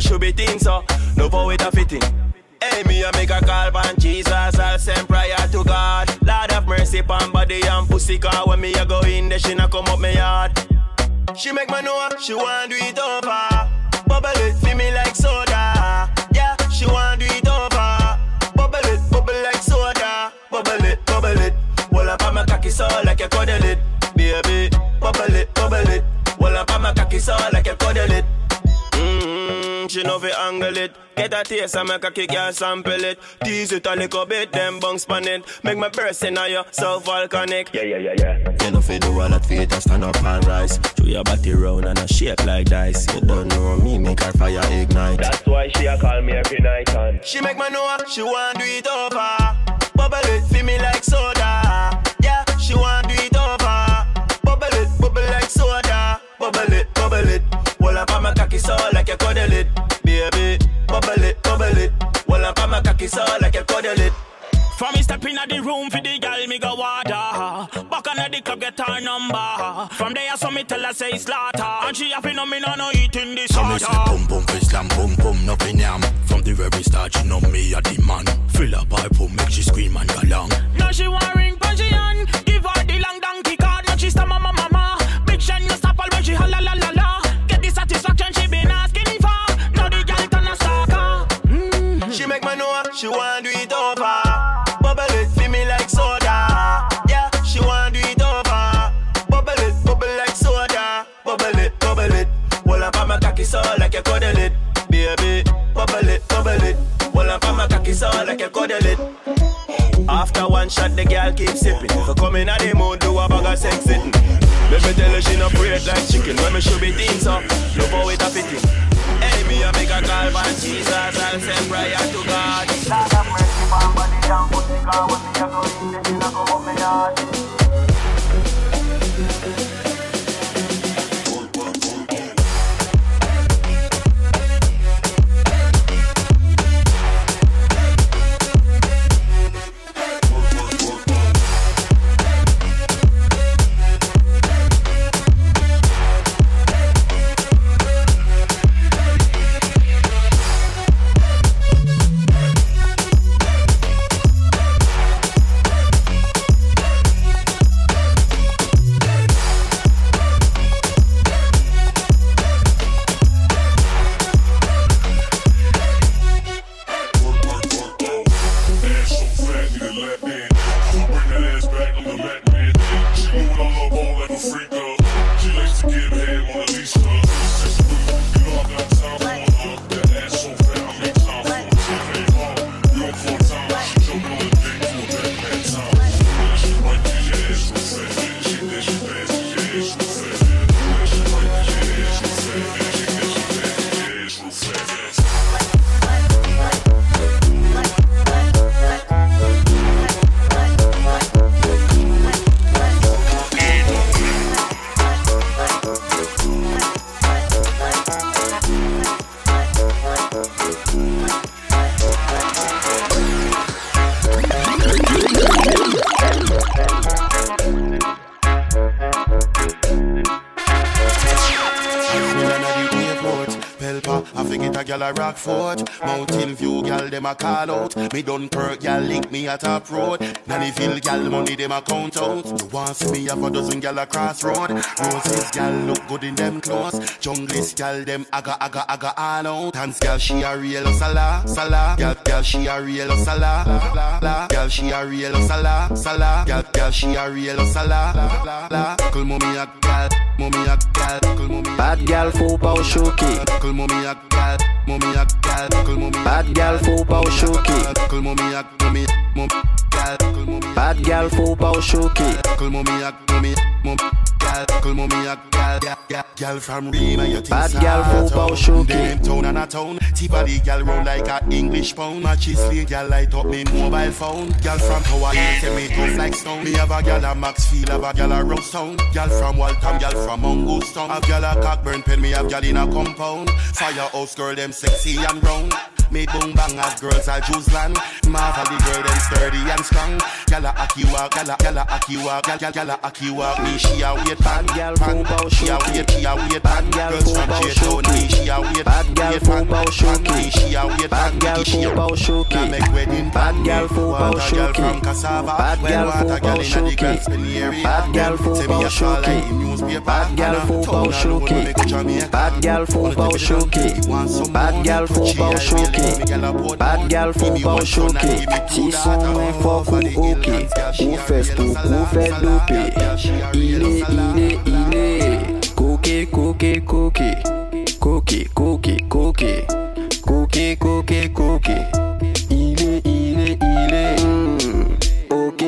Me should be thin, so no how it a fitting. Hey, me a make a call pan Jesus, I'll send prayer to God. Lord have mercy pan body and pussy car. When me a go in, there she not come up me yard. She make me know she want do it over. Get and make a kick and sample it. Tease it a little bit, then bounce pan it. Make my burst in your self volcanic. Yeah, yeah, yeah, yeah. You know fi do all that fi it and stand up and rise. Throw your body round and a shape like dice. You don't know me, make her fire ignite. That's why she a call me every night and She make me know she want do it over. Bubble it, feel me like From there, I saw me tell her say slaughter. And she happy no me no no eating this So me say boom boom fi slam boom boom no yam. From the very start she know me a the man. Fill up pipe make she scream and go long. Now she want shot, the girl keep sipping. For coming at the mood, do a bag of sex sitting. Let me tell her she no afraid like chicken. When me should be thin, so love how it a fitting. Hey, me a make a call on Jesus. I'll send prayer to God. Lord have mercy, my body and pussy. 'cause when me a go in, the thing a go up me heart. Dem a call out. Me Dunkirk gal link me at top road Nannyville gal money dem a count out. You want see me have a dozen gal a crossroad. Roses gal look good in them clothes. Junglist gal dem aga aga aga all out. Dance gal she a real sala sala Gal gal she a real sala la la Gal she a real sala sala Gal gal she a real sala la la mommy a gal mommy a gal. Bad gal faut pas au choquer. Kul mommy a gal mommy a gal. Bad gal faut pas au choquer. Kul mommy a mommy mom gal Kul mommy Bad gal faut pas au Gal from Rima you Bad gal faut pas au. Them town and a town T-body gal round like a English pound Matches slate gal light up me mobile phone Gal from Tower Hill say me tough like stone Me have a gal a Maxfield have a gal a Rose Town Gal from Waltham gal from Mongoose Town Have gal a Cockburn pen me have gal in a compound Firehouse girl them sexy and round me boom bang as girls are Jews land Marvel the girl them sturdy and strong Gal a aki walk, gal a gal a aki walk Gal gal gal aki walk Me she a wait pan pan faut pas au She a wait, she a wait pan Girls from J-Town Me she a wait wait pan, pan. Me she a wait Bad pan gal She a faut pas au wait. choquer. Now make wedding Bad pan. gal faut pas au Want a gal choquer. from cassava Bad When gal want faut a pas in the girls in Bad gal faut Say pas me au a call like choquer. in newspaper Bad gal And a faut pas town au alone choquer. make a Jamaica. Bad gal faut Wanna pas au take it down, choquer. he want some Bad more. gal faut She choke Bad gal fò pa ou choke Ti son mwen fòk ou oke Ou fès tou ou fè dope Ile, ile, ile Koke, koke, koke Koke, koke, koke Koke, koke, koke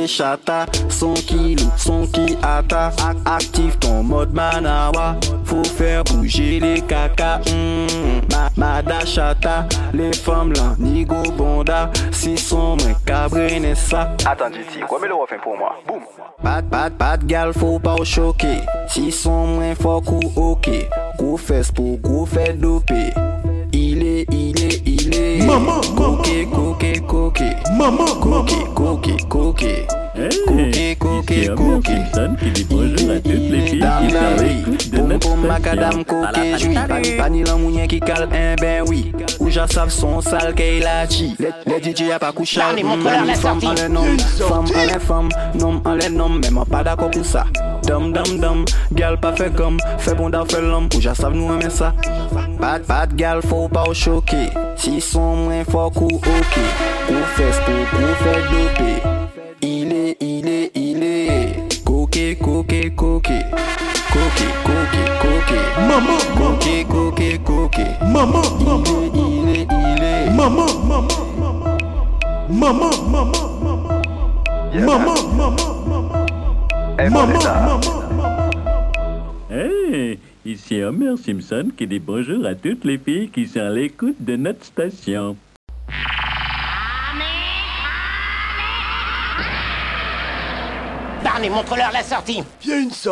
Chata, son kilo, son qui atta Active ton mode manawa Faut faire bouger les caca. Ma, Mada chata, les femmes là, nigo bonda Si son moins cabré ça Attends, ici, quoi, mais le refrain pour moi. Boum. Bad, bad, bad gal, faut pas choquer. Si son moins fort coup, ok. Gros fesse pour gros fait doper. Il est, Maman, koke, koke, koke. Maman, koke, koke, koke. Koke, koke, koke. Dam nan ri, poum poum makadam koke jwi Pani pani lan mounyen ki kal en eh ben wi Ou ja sav son sal ke la chi Le DJ a pa koucha Femme an le nom, femme an le femme Nom an le nom, menman pa da kokou sa dam dam dam Gal pa fe gom, fe bonda fe lam Ou ja sav nou eme sa? Bad bad gal fò pa ou choke Si son mwen fòk ou oke Kou fè spok, kou fè dope Ile, ile, ile. Koke, koke, koke. Koke, koke, koke. Maman, maman Koke, koke, koke. Maman, maman Ile, ile, ile. Maman, maman Maman, maman Maman, maman maman, maman, maman. Hey, ici Homer Simpson qui dit bonjour à toutes les filles qui sont à l'écoute de notre station. Barney, montre-leur la sortie. Il y a une sortie.